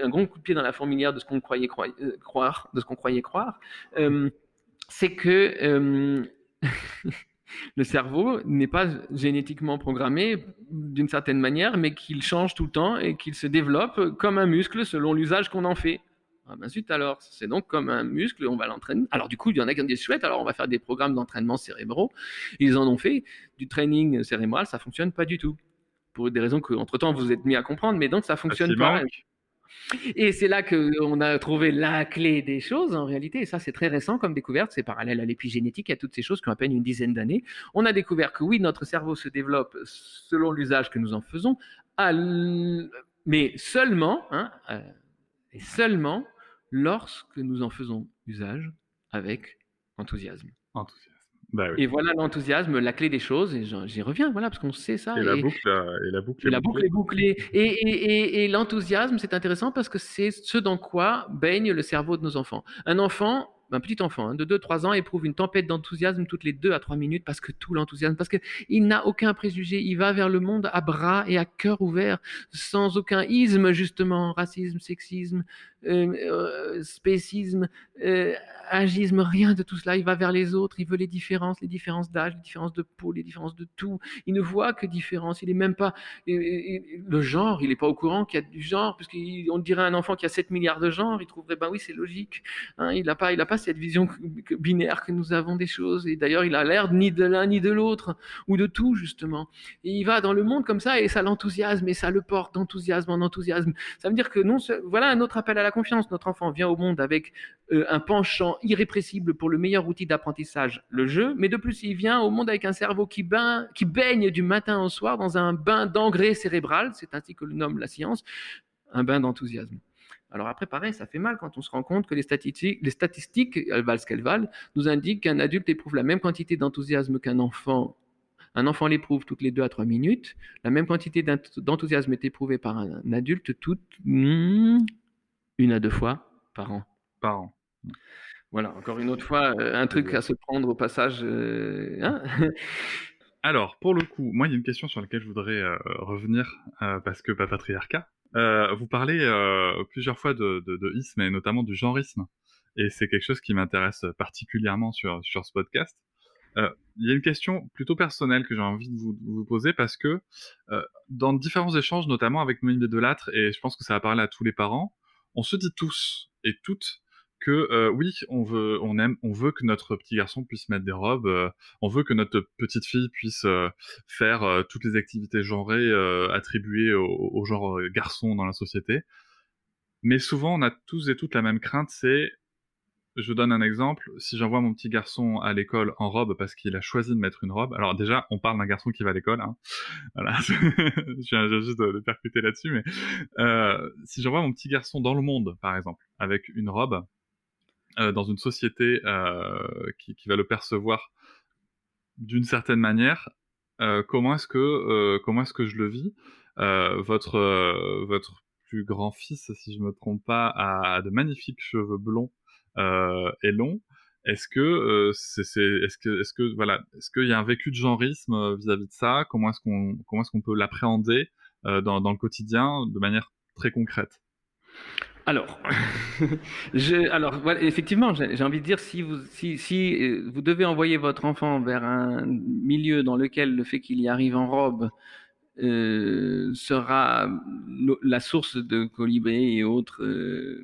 un grand coup de pied dans la fourmilière de ce qu'on croyait euh, croire, de ce qu'on croyait croire, euh, c'est que euh, le cerveau n'est pas génétiquement programmé d'une certaine manière, mais qu'il change tout le temps et qu'il se développe comme un muscle selon l'usage qu'on en fait. Ah ben alors, c'est donc comme un muscle, on va l'entraîner. Alors du coup, il y en a qui ont des chouettes, alors on va faire des programmes d'entraînement cérébraux. Ils en ont fait du training cérébral, ça fonctionne pas du tout pour des raisons que, entre temps, vous êtes mis à comprendre, mais donc ça fonctionne pas. Et c'est là qu'on a trouvé la clé des choses, en réalité, et ça c'est très récent comme découverte, c'est parallèle à l'épigénétique, à toutes ces choses qui ont à peine une dizaine d'années. On a découvert que oui, notre cerveau se développe selon l'usage que nous en faisons, mais seulement, hein, euh, et seulement lorsque nous en faisons usage avec enthousiasme. Enthousiasme. Bah et voilà l'enthousiasme, la clé des choses, et j'y reviens, voilà, parce qu'on sait ça. Et, la boucle, et la boucle, et la boucle est bouclée. Et, et, et l'enthousiasme, c'est intéressant parce que c'est ce dans quoi baigne le cerveau de nos enfants. Un enfant, un petit enfant hein, de 2-3 ans éprouve une tempête d'enthousiasme toutes les 2 à 3 minutes parce que tout l'enthousiasme, parce qu'il n'a aucun préjugé, il va vers le monde à bras et à cœur ouvert, sans aucun isme justement, racisme, sexisme, euh, euh, spécisme, euh, agisme, rien de tout cela. Il va vers les autres, il veut les différences, les différences d'âge, les différences de peau, les différences de tout. Il ne voit que différence. Il n'est même pas le genre. Il n'est pas au courant qu'il y a du genre, puisqu'on dirait un enfant qui a 7 milliards de genres, il trouverait ben oui c'est logique. Hein, il n'a pas, pas cette vision binaire que nous avons des choses. Et d'ailleurs il a l'air ni de l'un ni de l'autre ou de tout justement. Il va dans le monde comme ça et ça l'enthousiasme et ça le porte d'enthousiasme en enthousiasme. Ça veut dire que non, voilà un autre appel à la confiance. Notre enfant vient au monde avec euh, un penchant irrépressible pour le meilleur outil d'apprentissage, le jeu, mais de plus, il vient au monde avec un cerveau qui, qui baigne du matin au soir dans un bain d'engrais cérébral, c'est ainsi que le nomme la science, un bain d'enthousiasme. Alors après, pareil, ça fait mal quand on se rend compte que les statistiques, les statistiques elles valent ce qu'elles valent, nous indiquent qu'un adulte éprouve la même quantité d'enthousiasme qu'un enfant. Un enfant l'éprouve toutes les deux à trois minutes. La même quantité d'enthousiasme est éprouvée par un adulte toutes hmm, une à deux fois par an. Par an. Voilà, encore une autre fois, euh, un truc à se prendre au passage. Euh, hein Alors, pour le coup, moi, il y a une question sur laquelle je voudrais euh, revenir, parce que pas patriarcat. Vous parlez plusieurs fois de, de, de, isme, et notamment du genreisme. Et c'est quelque chose qui m'intéresse particulièrement sur, sur ce podcast. Il y a une question plutôt personnelle que j'ai envie de vous, vous, poser, parce que dans différents échanges, notamment avec Noémie Delattre, et je pense que ça va parler à tous les parents, on se dit tous et toutes que euh, oui, on veut, on aime, on veut que notre petit garçon puisse mettre des robes, euh, on veut que notre petite fille puisse euh, faire toutes les activités genrées attribuées au, genre garçon dans la société. Mais souvent, on a tous et toutes la même crainte, c'est, je donne un exemple, si j'envoie mon petit garçon à l'école en robe parce qu'il a choisi de mettre une robe, alors déjà, on parle d'un garçon qui va à l'école, hein. voilà, je viens juste de, de percuter là-dessus, mais si j'envoie mon petit garçon dans le monde, par exemple, avec une robe, dans une société qui, qui, va le percevoir d'une certaine manière, comment est-ce que comment est-ce que je le vis? Votre votre plus grand fils, si je me trompe pas, a, de magnifiques cheveux blonds et longs. Est-ce que c'est, est-ce que est-ce que voilà, est-ce qu'il y a un vécu de genrisme vis-à-vis de ça? Comment est-ce qu'on comment est-ce qu'on peut l'appréhender dans le quotidien de manière très concrète? Alors, effectivement, j'ai envie de dire, si vous, si, euh, vous devez envoyer votre enfant vers un milieu dans lequel le fait qu'il y arrive en robe euh, sera la source de colibris et autres, euh,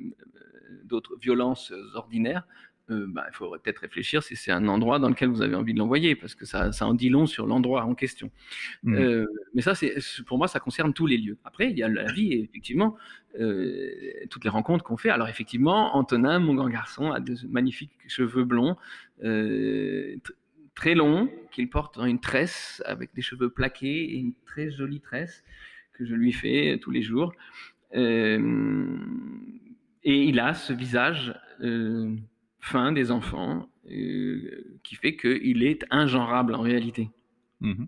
d'autres violences ordinaires, euh, bah, il faudrait peut-être réfléchir si c'est un endroit dans lequel vous avez envie de l'envoyer, parce que ça, ça, en dit long sur l'endroit en question. Mmh. Euh, mais ça, c'est, pour moi, ça concerne tous les lieux. Après, il y a la vie, et effectivement, euh, toutes les rencontres qu'on fait. Alors, effectivement, Antonin, mon grand garçon, a de magnifiques cheveux blonds, très longs, qu'il porte dans une tresse, avec des cheveux plaqués, et une très jolie tresse que je lui fais tous les jours. et il a ce visage fin des enfants euh, qui fait qu'il est ingenrable en réalité. Mhm.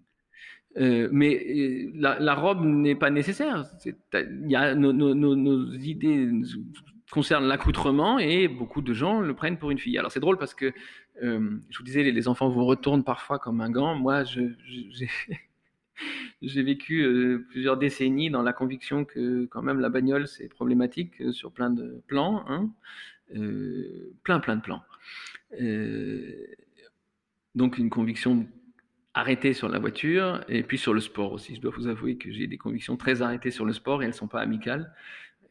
Euh, mais euh, la, robe n'est pas nécessaire. Y a nos, idées concernent l'accoutrement et beaucoup de gens le prennent pour une fille. Alors c'est drôle parce que je vous disais, les, enfants vous retournent parfois comme un gant. Moi, j'ai vécu plusieurs décennies dans la conviction que quand même la bagnole c'est problématique sur plein de plans. Hein. Euh, plein, plein de plans. Euh, donc une conviction arrêtée sur la voiture et puis sur le sport aussi. Je dois vous avouer que j'ai des convictions très arrêtées sur le sport et elles ne sont pas amicales.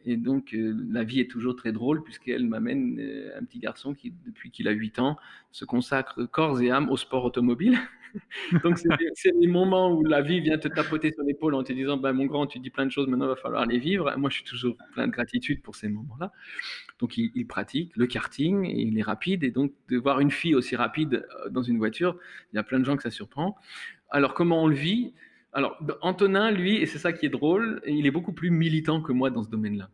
Et donc, euh, la vie est toujours très drôle puisqu'elle m'amène un petit garçon qui, depuis qu'il a 8 ans, se consacre corps et âme au sport automobile. Donc, c'est les moments où la vie vient te tapoter sur l'épaule en te disant ben, Mon grand, tu dis plein de choses, maintenant il va falloir les vivre. Moi, je suis toujours plein de gratitude pour ces moments-là. Donc, il, pratique le karting et il est rapide. Et donc, de voir une fille aussi rapide euh, dans une voiture, il y a plein de gens que ça surprend. Alors, comment on le vit? Alors, Antonin, lui, et c'est ça qui est drôle, il est beaucoup plus militant que moi dans ce domaine-là.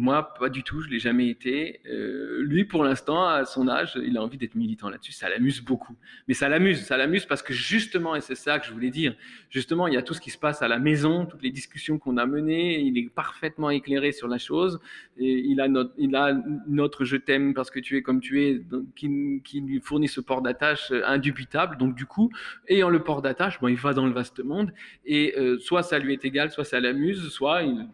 Moi, pas du tout, je l'ai jamais été. Euh, lui, pour l'instant, à son âge, il a envie d'être militant là-dessus. Ça l'amuse beaucoup. Mais ça l'amuse, ça l'amuse parce que justement, et c'est ça que je voulais dire, justement, il y a tout ce qui se passe à la maison, toutes les discussions qu'on a menées. Il est parfaitement éclairé sur la chose. Il a notre, je t'aime parce que tu es comme tu es, qui, lui fournit ce port d'attache indubitable. Donc du coup, ayant le port d'attache, bon, il va dans le vaste monde. Et euh, soit ça lui est égal, soit ça l'amuse, soit il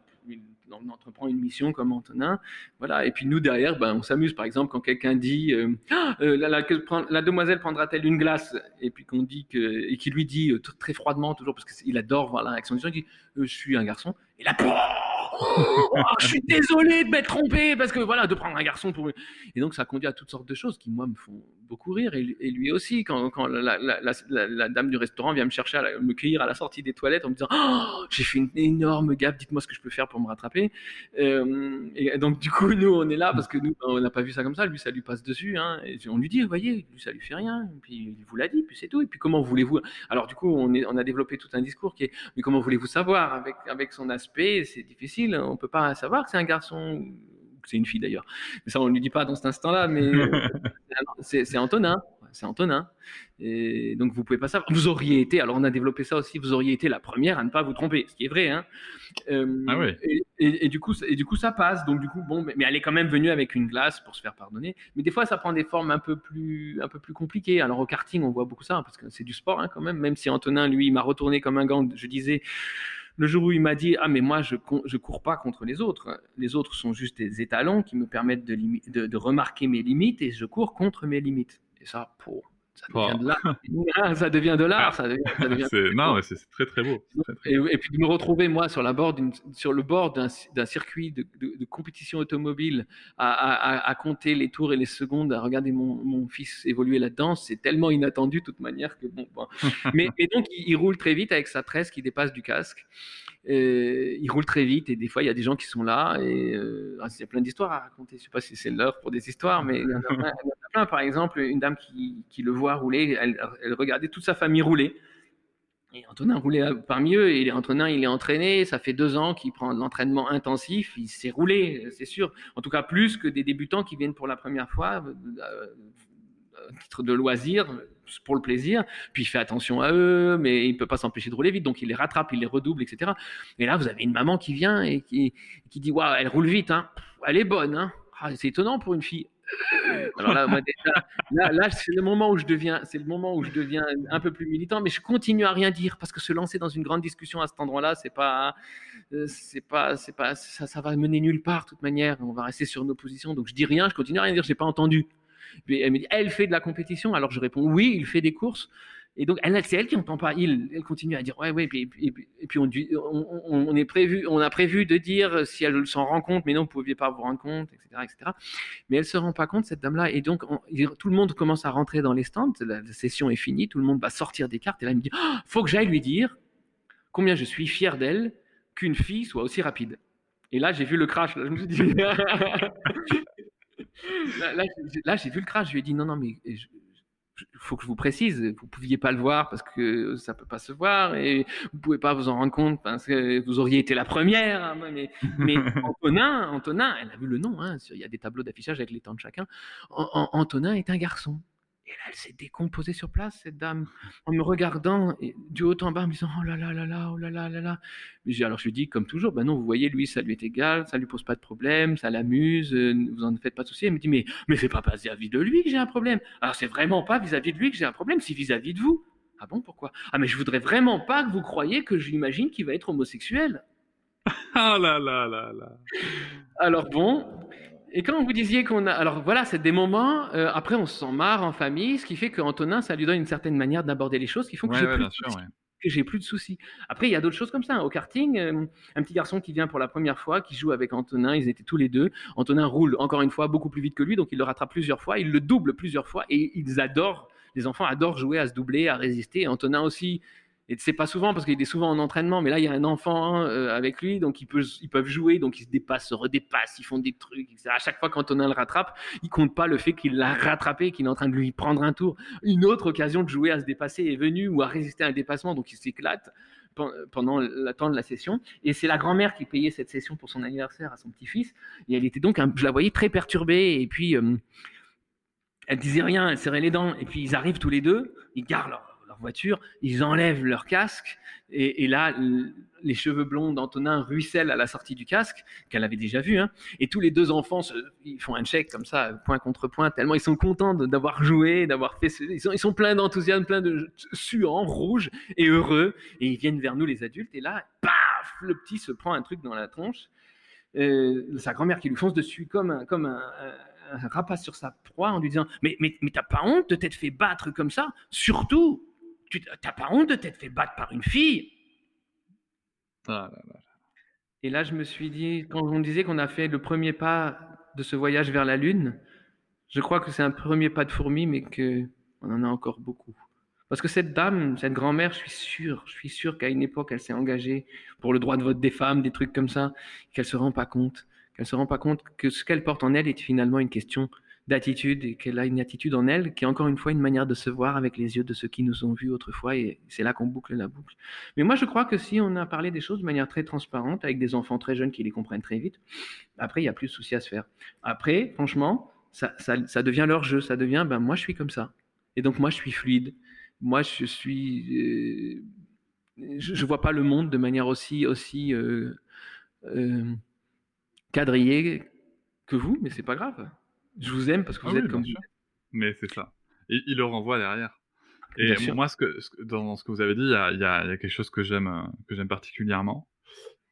on entreprend une mission comme Antonin, voilà. Et puis nous derrière, ben, on s'amuse. Par exemple, quand quelqu'un dit euh, ah, euh, la, demoiselle prendra-t-elle une glace? Et puis qu'on dit que et qui lui dit euh, très froidement toujours parce qu'il adore voir la réaction du gens, il dit je suis un garçon. Et là, oh, je suis désolé de m'être trompé parce que voilà, de prendre un garçon pour. Et donc ça conduit à toutes sortes de choses qui moi me font beaucoup rire et, lui aussi quand, quand la, dame du restaurant vient me chercher à me cueillir à la sortie des toilettes en me disant oh, j'ai fait une énorme gaffe, dites-moi ce que je peux faire pour me rattraper. Euh, et donc du coup nous on est là parce que nous on n'a pas vu ça comme ça, lui ça lui passe dessus. Hein, et on lui dit vous voyez, lui ça lui fait rien. Puis il vous l'a dit, puis c'est tout. Et puis comment voulez-vous? Alors du coup on, a développé tout un discours qui est mais comment voulez-vous savoir? Avec avec son aspect c'est difficile, on peut pas savoir que c'est un garçon c'est une fille d'ailleurs. Mais ça, on ne lui dit pas dans cet instant-là, mais c'est Antonin. C'est Antonin. Et donc, vous pouvez pas savoir. Vous auriez été, alors on a développé ça aussi, vous auriez été la première à ne pas vous tromper, ce qui est vrai. Hein. Euh, ah et, du coup, et du coup, ça passe. Donc, du coup, bon, mais, elle est quand même venue avec une glace pour se faire pardonner. Mais des fois, ça prend des formes un peu plus, un peu plus compliquées. Alors, au karting, on voit beaucoup ça, hein, parce que c'est du sport hein, quand même. Même si Antonin, lui, m'a retourné comme un gant, je disais le jour où il m'a dit ah mais moi je je cours pas contre les autres, les autres sont juste des étalons qui me permettent de, de, de remarquer mes limites et je cours contre mes limites. Et ça, pour ça devient de l'art. Ah, ça devient de l'art. Ça non, c'est très très beau. Et, puis de me retrouver moi sur, la bord sur le bord d'un circuit de, de, compétition automobile à, à, compter les tours et les secondes, à regarder mon, mon fils évoluer là-dedans, c'est tellement inattendu de toute manière que bon. mais, et donc il, il, roule très vite avec sa tresse qui dépasse du casque. Euh, il roule très vite et des fois il y a des gens qui sont là et euh, ah, il y a plein d'histoires à raconter. Je sais pas si c'est l'heure pour des histoires, mais il y en a plein. Par exemple, une dame qui, le voit rouler, elle, regardait toute sa famille rouler. Et Antonin roulait parmi eux. Et Antonin, il est entraîné. Ça fait deux ans qu'il prend de l'entraînement intensif. Il s'est roulé, c'est sûr. En tout cas, plus que des débutants qui viennent pour la première fois, euh, titre de loisir, pour le plaisir. Puis il fait attention à eux, mais il peut pas s'empêcher de rouler vite. Donc il les rattrape, il les redouble, etc. Et là, vous avez une maman qui vient et qui, qui dit Waouh, elle roule vite. Hein. Elle est bonne. Hein. Ah, c'est étonnant pour une fille. Alors là, là, c'est le moment où je deviens, c'est le moment où je deviens un peu plus militant, mais je continue à rien dire parce que se lancer dans une grande discussion à cet endroit-là, c'est pas, euh, c'est pas, c'est pas, ça, ça va mener nulle part de toute manière. On va rester sur nos positions, donc je dis rien, je continue à rien dire, j'ai pas entendu. Elle me dit, elle fait de la compétition, alors je réponds oui, il fait des courses. Et donc, c'est elle qui n'entend pas. Elle continue à dire ouais, ouais. Et puis, on, a prévu de dire si elle s'en rend compte, mais non, vous ne pouviez pas vous rendre compte, etc.. Mais elle se rend pas compte cette dame-là. Et donc, tout le monde commence à rentrer dans les stands. La, session est finie. Tout le monde va sortir des cartes. Et là, elle me dit oh, faut que j'aille lui dire combien je suis fier d'elle qu'une fille soit aussi rapide. Et là, j'ai vu le crash. Je me suis dit. là, j'ai vu le crash. Je lui ai dit non, non, mais il faut que je vous précise, vous pouviez pas le voir parce que ça peut pas se voir et vous pouvez pas vous en rendre compte parce que vous auriez été la première. Hein, mais, mais Antonin, Antonin, elle a vu le nom. Hein, il y a des tableaux d'affichage avec les temps de chacun. Antonin est un garçon. Et là, elle s'est décomposée sur place, cette dame, en me regardant du haut en bas, en me disant Oh là là là là, oh là là là là. Alors je lui dis, comme toujours, ben non, vous voyez, lui, ça lui est égal, ça lui pose pas de problème, ça l'amuse, euh, vous en faites pas de souci. Elle me dit Mais, mais c'est pas vis-à-vis de lui que j'ai un problème. Alors c'est vraiment pas vis-à-vis de lui que j'ai un problème, c'est vis-à-vis de vous. Ah bon, pourquoi? Ah, mais je voudrais vraiment pas que vous croyiez que j'imagine qu'il va être homosexuel. Ah là là là là. Alors bon, et quand vous disiez qu'on a... Alors voilà, c'est des moments, euh, après on se sent marre en famille, ce qui fait qu'Antonin, ça lui donne une certaine manière d'aborder les choses qui font que j'ai plus, j'ai plus de soucis. Après, il y a d'autres choses comme ça. Au karting, euh, un petit garçon qui vient pour la première fois, qui joue avec Antonin, ils étaient tous les deux. Antonin roule encore une fois beaucoup plus vite que lui, donc il le rattrape plusieurs fois, il le double plusieurs fois, et ils adorent, les enfants adorent jouer à se doubler, à résister. Antonin aussi et c'est pas souvent parce qu'il est souvent en entraînement, mais là il y a un enfant euh, avec lui, donc ils peuvent, jouer, donc ils se dépassent, se redépassent, ils font des trucs. À chaque fois qu'Antonin le rattrape, il compte pas le fait qu'il l'a rattrapé, qu'il est en train de lui prendre un tour. Une autre occasion de jouer à se dépasser est venue ou à résister à un dépassement, donc il s'éclate pendant temps de la session. Et c'est la grand-mère qui payait cette session pour son anniversaire à son petit-fils. Et elle était donc, je la voyais très perturbée. Et puis, euh, elle disait rien, elle serrait les dents. Et puis, ils arrivent tous les deux, ils gardent leur, voiture, ils enlèvent leur casque, et, là, les cheveux blonds d'Antonin ruissellent à la sortie du casque, qu'elle avait déjà vu, hein. et tous les deux enfants, ils font un check comme ça, point contre point, tellement ils sont contents d'avoir joué, d'avoir fait, ils sont, ils sont pleins d'enthousiasme, pleins de suants, rouges et heureux, et ils viennent vers nous les adultes, et là, paf, le petit se prend un truc dans la tronche, euh, sa grand-mère qui lui fonce dessus comme un, comme un, rapace sur sa proie en lui disant mais mais mais t'as pas honte de t'être fait battre comme ça? Surtout tu n'as pas honte de t'être fait battre par une fille? Ah Et là, je me suis dit, quand on disait qu'on a fait le premier pas de ce voyage vers la Lune, je crois que c'est un premier pas de fourmi, mais qu'on en a encore beaucoup. Parce que cette dame, cette grand-mère, je suis sûr, je suis sûr qu'à une époque, elle s'est engagée pour le droit de vote des femmes, des trucs comme ça, qu'elle se rend pas compte, qu'elle se rend pas compte que ce qu'elle porte en elle est finalement une question d'attitude et qu'elle a une attitude en elle qui est encore une fois une manière de se voir avec les yeux de ceux qui nous ont vus autrefois et c'est là qu'on boucle la boucle. Mais moi je crois que si on a parlé des choses de manière très transparente avec des enfants très jeunes qui les comprennent très vite, après il y a plus de soucis à se faire. Après, franchement, ça, ça, devient leur jeu, ça devient ben moi je suis comme ça et donc moi je suis fluide, moi je suis, euh, je, vois pas le monde de manière aussi aussi euh, euh, quadrillée que vous, mais c'est pas grave. Je vous aime parce que vous ah êtes comme vous. Mais c'est ça. Et il le renvoie derrière. Et moi, ce que, dans ce que vous avez dit, il y a, y a, quelque chose que j'aime, que j'aime particulièrement,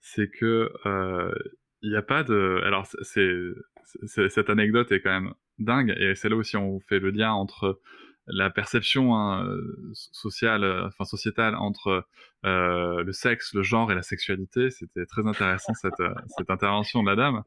c'est que euh, il n'y a pas de. Alors, c'est, cette anecdote est quand même dingue, et c'est là aussi on fait le lien entre la perception hein, sociale, enfin sociétale entre euh, le sexe, le genre et la sexualité. C'était très intéressant cette, cette intervention de la dame.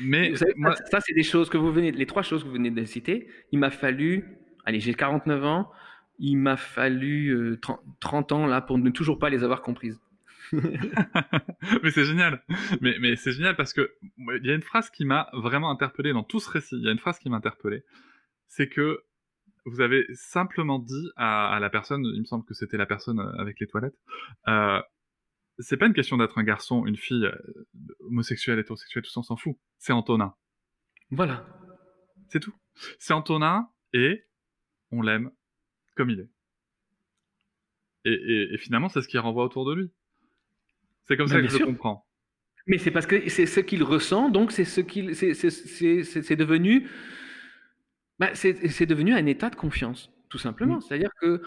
Mais ça, c'est des choses que vous venez, les trois choses que vous venez de citer. Il m'a fallu, allez, j'ai 49 ans, il m'a fallu 30, euh, ans là pour ne toujours pas les avoir comprises. mais c'est génial. Mais, mais c'est génial parce que il y a une phrase qui m'a vraiment interpellé dans tout ce récit. Il y a une phrase qui m'a interpellé. C'est que vous avez simplement dit à, la personne, il me semble que c'était la personne avec les toilettes, euh, c'est pas une question d'être un garçon, une fille, euh, homosexuel, hétérosexuel, tout ça, on s'en fout. C'est Antonin. Voilà. C'est tout. C'est Antonin et on l'aime comme il est. Et, finalement, c'est ce qui renvoie autour de lui. C'est comme bah, ça que je comprends. Mais c'est parce que c'est ce qu'il ressent, donc c'est ce qu'il, c'est devenu, bah, c'est devenu un état de confiance, tout simplement. Mm. C'est-à-dire que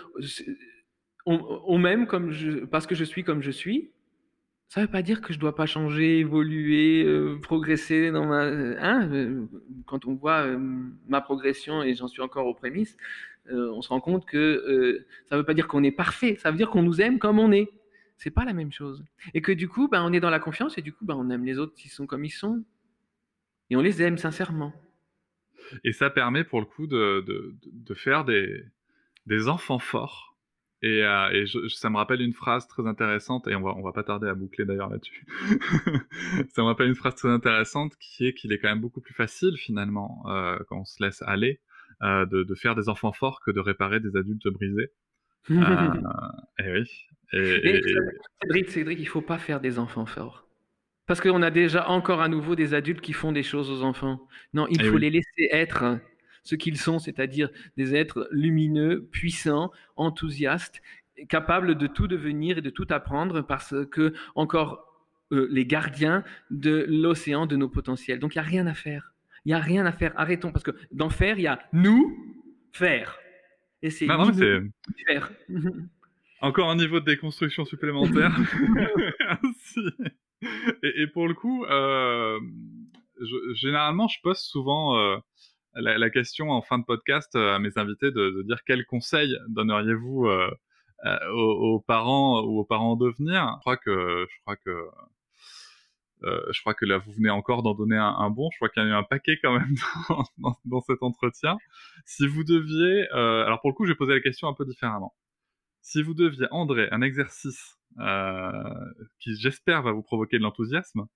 on, m'aime comme je, parce que je suis comme je suis. Ça ne veut pas dire que je ne dois pas changer, évoluer, euh, progresser dans ma. Hein, euh, quand on voit euh, ma progression et j'en suis encore aux prémices, on se rend compte que ça ne veut pas dire qu'on est parfait. Ça veut dire qu'on nous aime comme on est. C'est pas la même chose. Et que du coup, ben, on est dans la confiance et du coup, ben, on aime les autres qui sont comme ils sont. Et on les aime sincèrement. Et ça permet pour le coup de, de, de faire des, des enfants forts et, euh, et je, ça me rappelle une phrase très intéressante, et on va, on va pas tarder à boucler d'ailleurs là-dessus. ça me rappelle une phrase très intéressante qui est qu'il est quand même beaucoup plus facile finalement, euh, quand on se laisse aller, euh, de, de, faire des enfants forts que de réparer des adultes brisés. et oui. Et, et, Cédric, Cédric, il faut pas faire des enfants forts. Parce qu'on a déjà encore à nouveau des adultes qui font des choses aux enfants. Non, il faut les laisser être ce qu'ils sont, c'est-à-dire des êtres lumineux, puissants, enthousiastes, capables de tout devenir et de tout apprendre parce que encore euh, les gardiens de l'océan de nos potentiels. Donc il n'y a rien à faire. Il n'y a rien à faire. Arrêtons parce que dans faire, il y a nous faire. Et c'est faire. Encore un niveau de déconstruction supplémentaire. et, et, pour le coup, euh, généralement, je poste souvent euh, la, question en fin de podcast euh, à mes invités de, dire quels conseils donneriez-vous euh, euh, aux, parents ou aux parents devenir. Je crois que je crois que je crois que là vous venez encore d'en donner un, bon. Je crois qu'il y a eu un paquet quand même dans, cet entretien. Si vous deviez, alors pour le coup, j'ai posé la question un peu différemment. Si vous deviez, André, un exercice qui j'espère va vous provoquer de l'enthousiasme,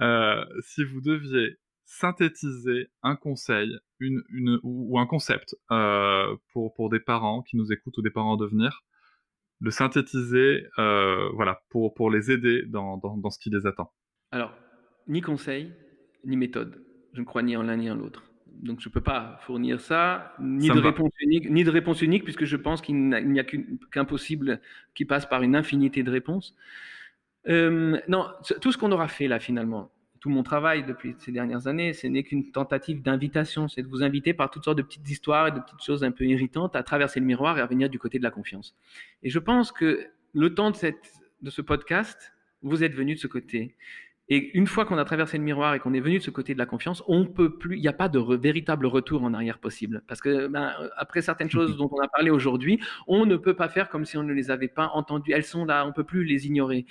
si vous deviez synthétiser un conseil une, une, ou un concept euh, pour, pour des parents qui nous écoutent ou des parents à devenir, le synthétiser euh, voilà, pour, pour les aider dans, dans, dans ce qui les attend Alors, ni conseil, ni méthode. Je ne crois ni en l'un ni en l'autre. Donc je ne peux pas fournir ça, ni, de réponse unique, ni de réponse unique, puisque je pense qu'il n'y a qu'un possible qui passe par une infinité de réponses. Euh, non, tout ce qu'on aura fait là finalement, tout mon travail depuis ces dernières années, ce n'est qu'une tentative d'invitation, c'est de vous inviter par toutes sortes de petites histoires et de petites choses un peu irritantes à traverser le miroir et à venir du côté de la confiance. Et je pense que le temps de, cette, de ce podcast, vous êtes venu de ce côté. Et une fois qu'on a traversé le miroir et qu'on est venu de ce côté de la confiance, on peut plus, il n'y a pas de véritable retour en arrière possible. Parce que ben, après certaines choses dont on a parlé aujourd'hui, on ne peut pas faire comme si on ne les avait pas entendues. Elles sont là, on peut plus les ignorer.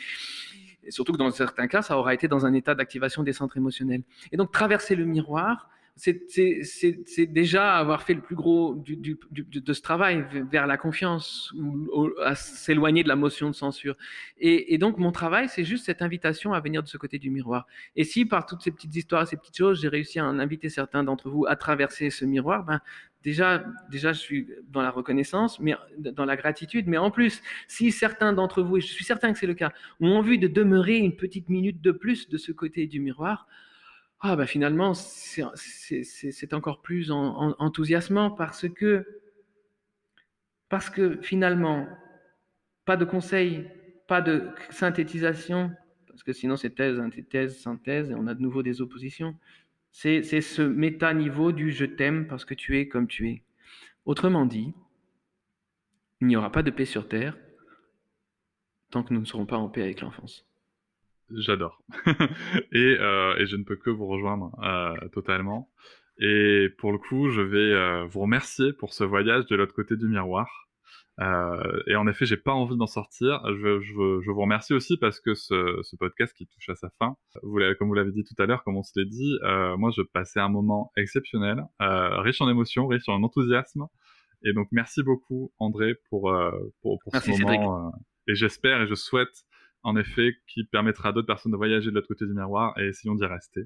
Et surtout que dans certains cas, ça aura été dans un état d'activation des centres émotionnels. Et donc, traverser le miroir, c'est déjà avoir fait le plus gros de ce travail vers la confiance, à s'éloigner de la motion de censure. Et, donc, mon travail, c'est juste cette invitation à venir de ce côté du miroir. Et si par toutes ces petites histoires, ces petites choses, j'ai réussi à en inviter certains d'entre vous à traverser ce miroir, ben, déjà, déjà, je suis dans la reconnaissance, mais dans la gratitude. Mais en plus, si certains d'entre vous, et je suis certain que c'est le cas, ont envie de demeurer une petite minute de plus de ce côté du miroir, ah bah finalement, c'est encore plus enthousiasmant parce que, parce que finalement, pas de conseils, pas de synthétisation, parce que sinon c'est thèse, antithèse, synthèse, et on a de nouveau des oppositions. C'est ce méta-niveau du je t'aime parce que tu es comme tu es. Autrement dit, il n'y aura pas de paix sur Terre tant que nous ne serons pas en paix avec l'enfance. J'adore. et, euh, et, je ne peux que vous rejoindre euh, totalement. Et pour le coup, je vais euh, vous remercier pour ce voyage de l'autre côté du miroir. Euh, et en effet, j'ai pas envie d'en sortir. Je, je, je, vous remercie aussi parce que ce, ce, podcast qui touche à sa fin, vous comme vous l'avez dit tout à l'heure, comme on se l'est dit, euh, moi je passais un moment exceptionnel, euh, riche en émotions, riche en enthousiasme. Et donc merci beaucoup André pour pour, pour ce moment. et j'espère et je souhaite en effet, qui permettra à d'autres personnes de voyager de l'autre côté du miroir et essayons d'y rester.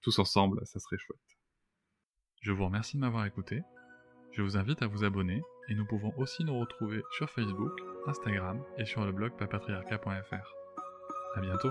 Tous ensemble, ça serait chouette. Je vous remercie de m'avoir écouté. Je vous invite à vous abonner et nous pouvons aussi nous retrouver sur Facebook, Instagram et sur le blog papatriarca.fr. À bientôt.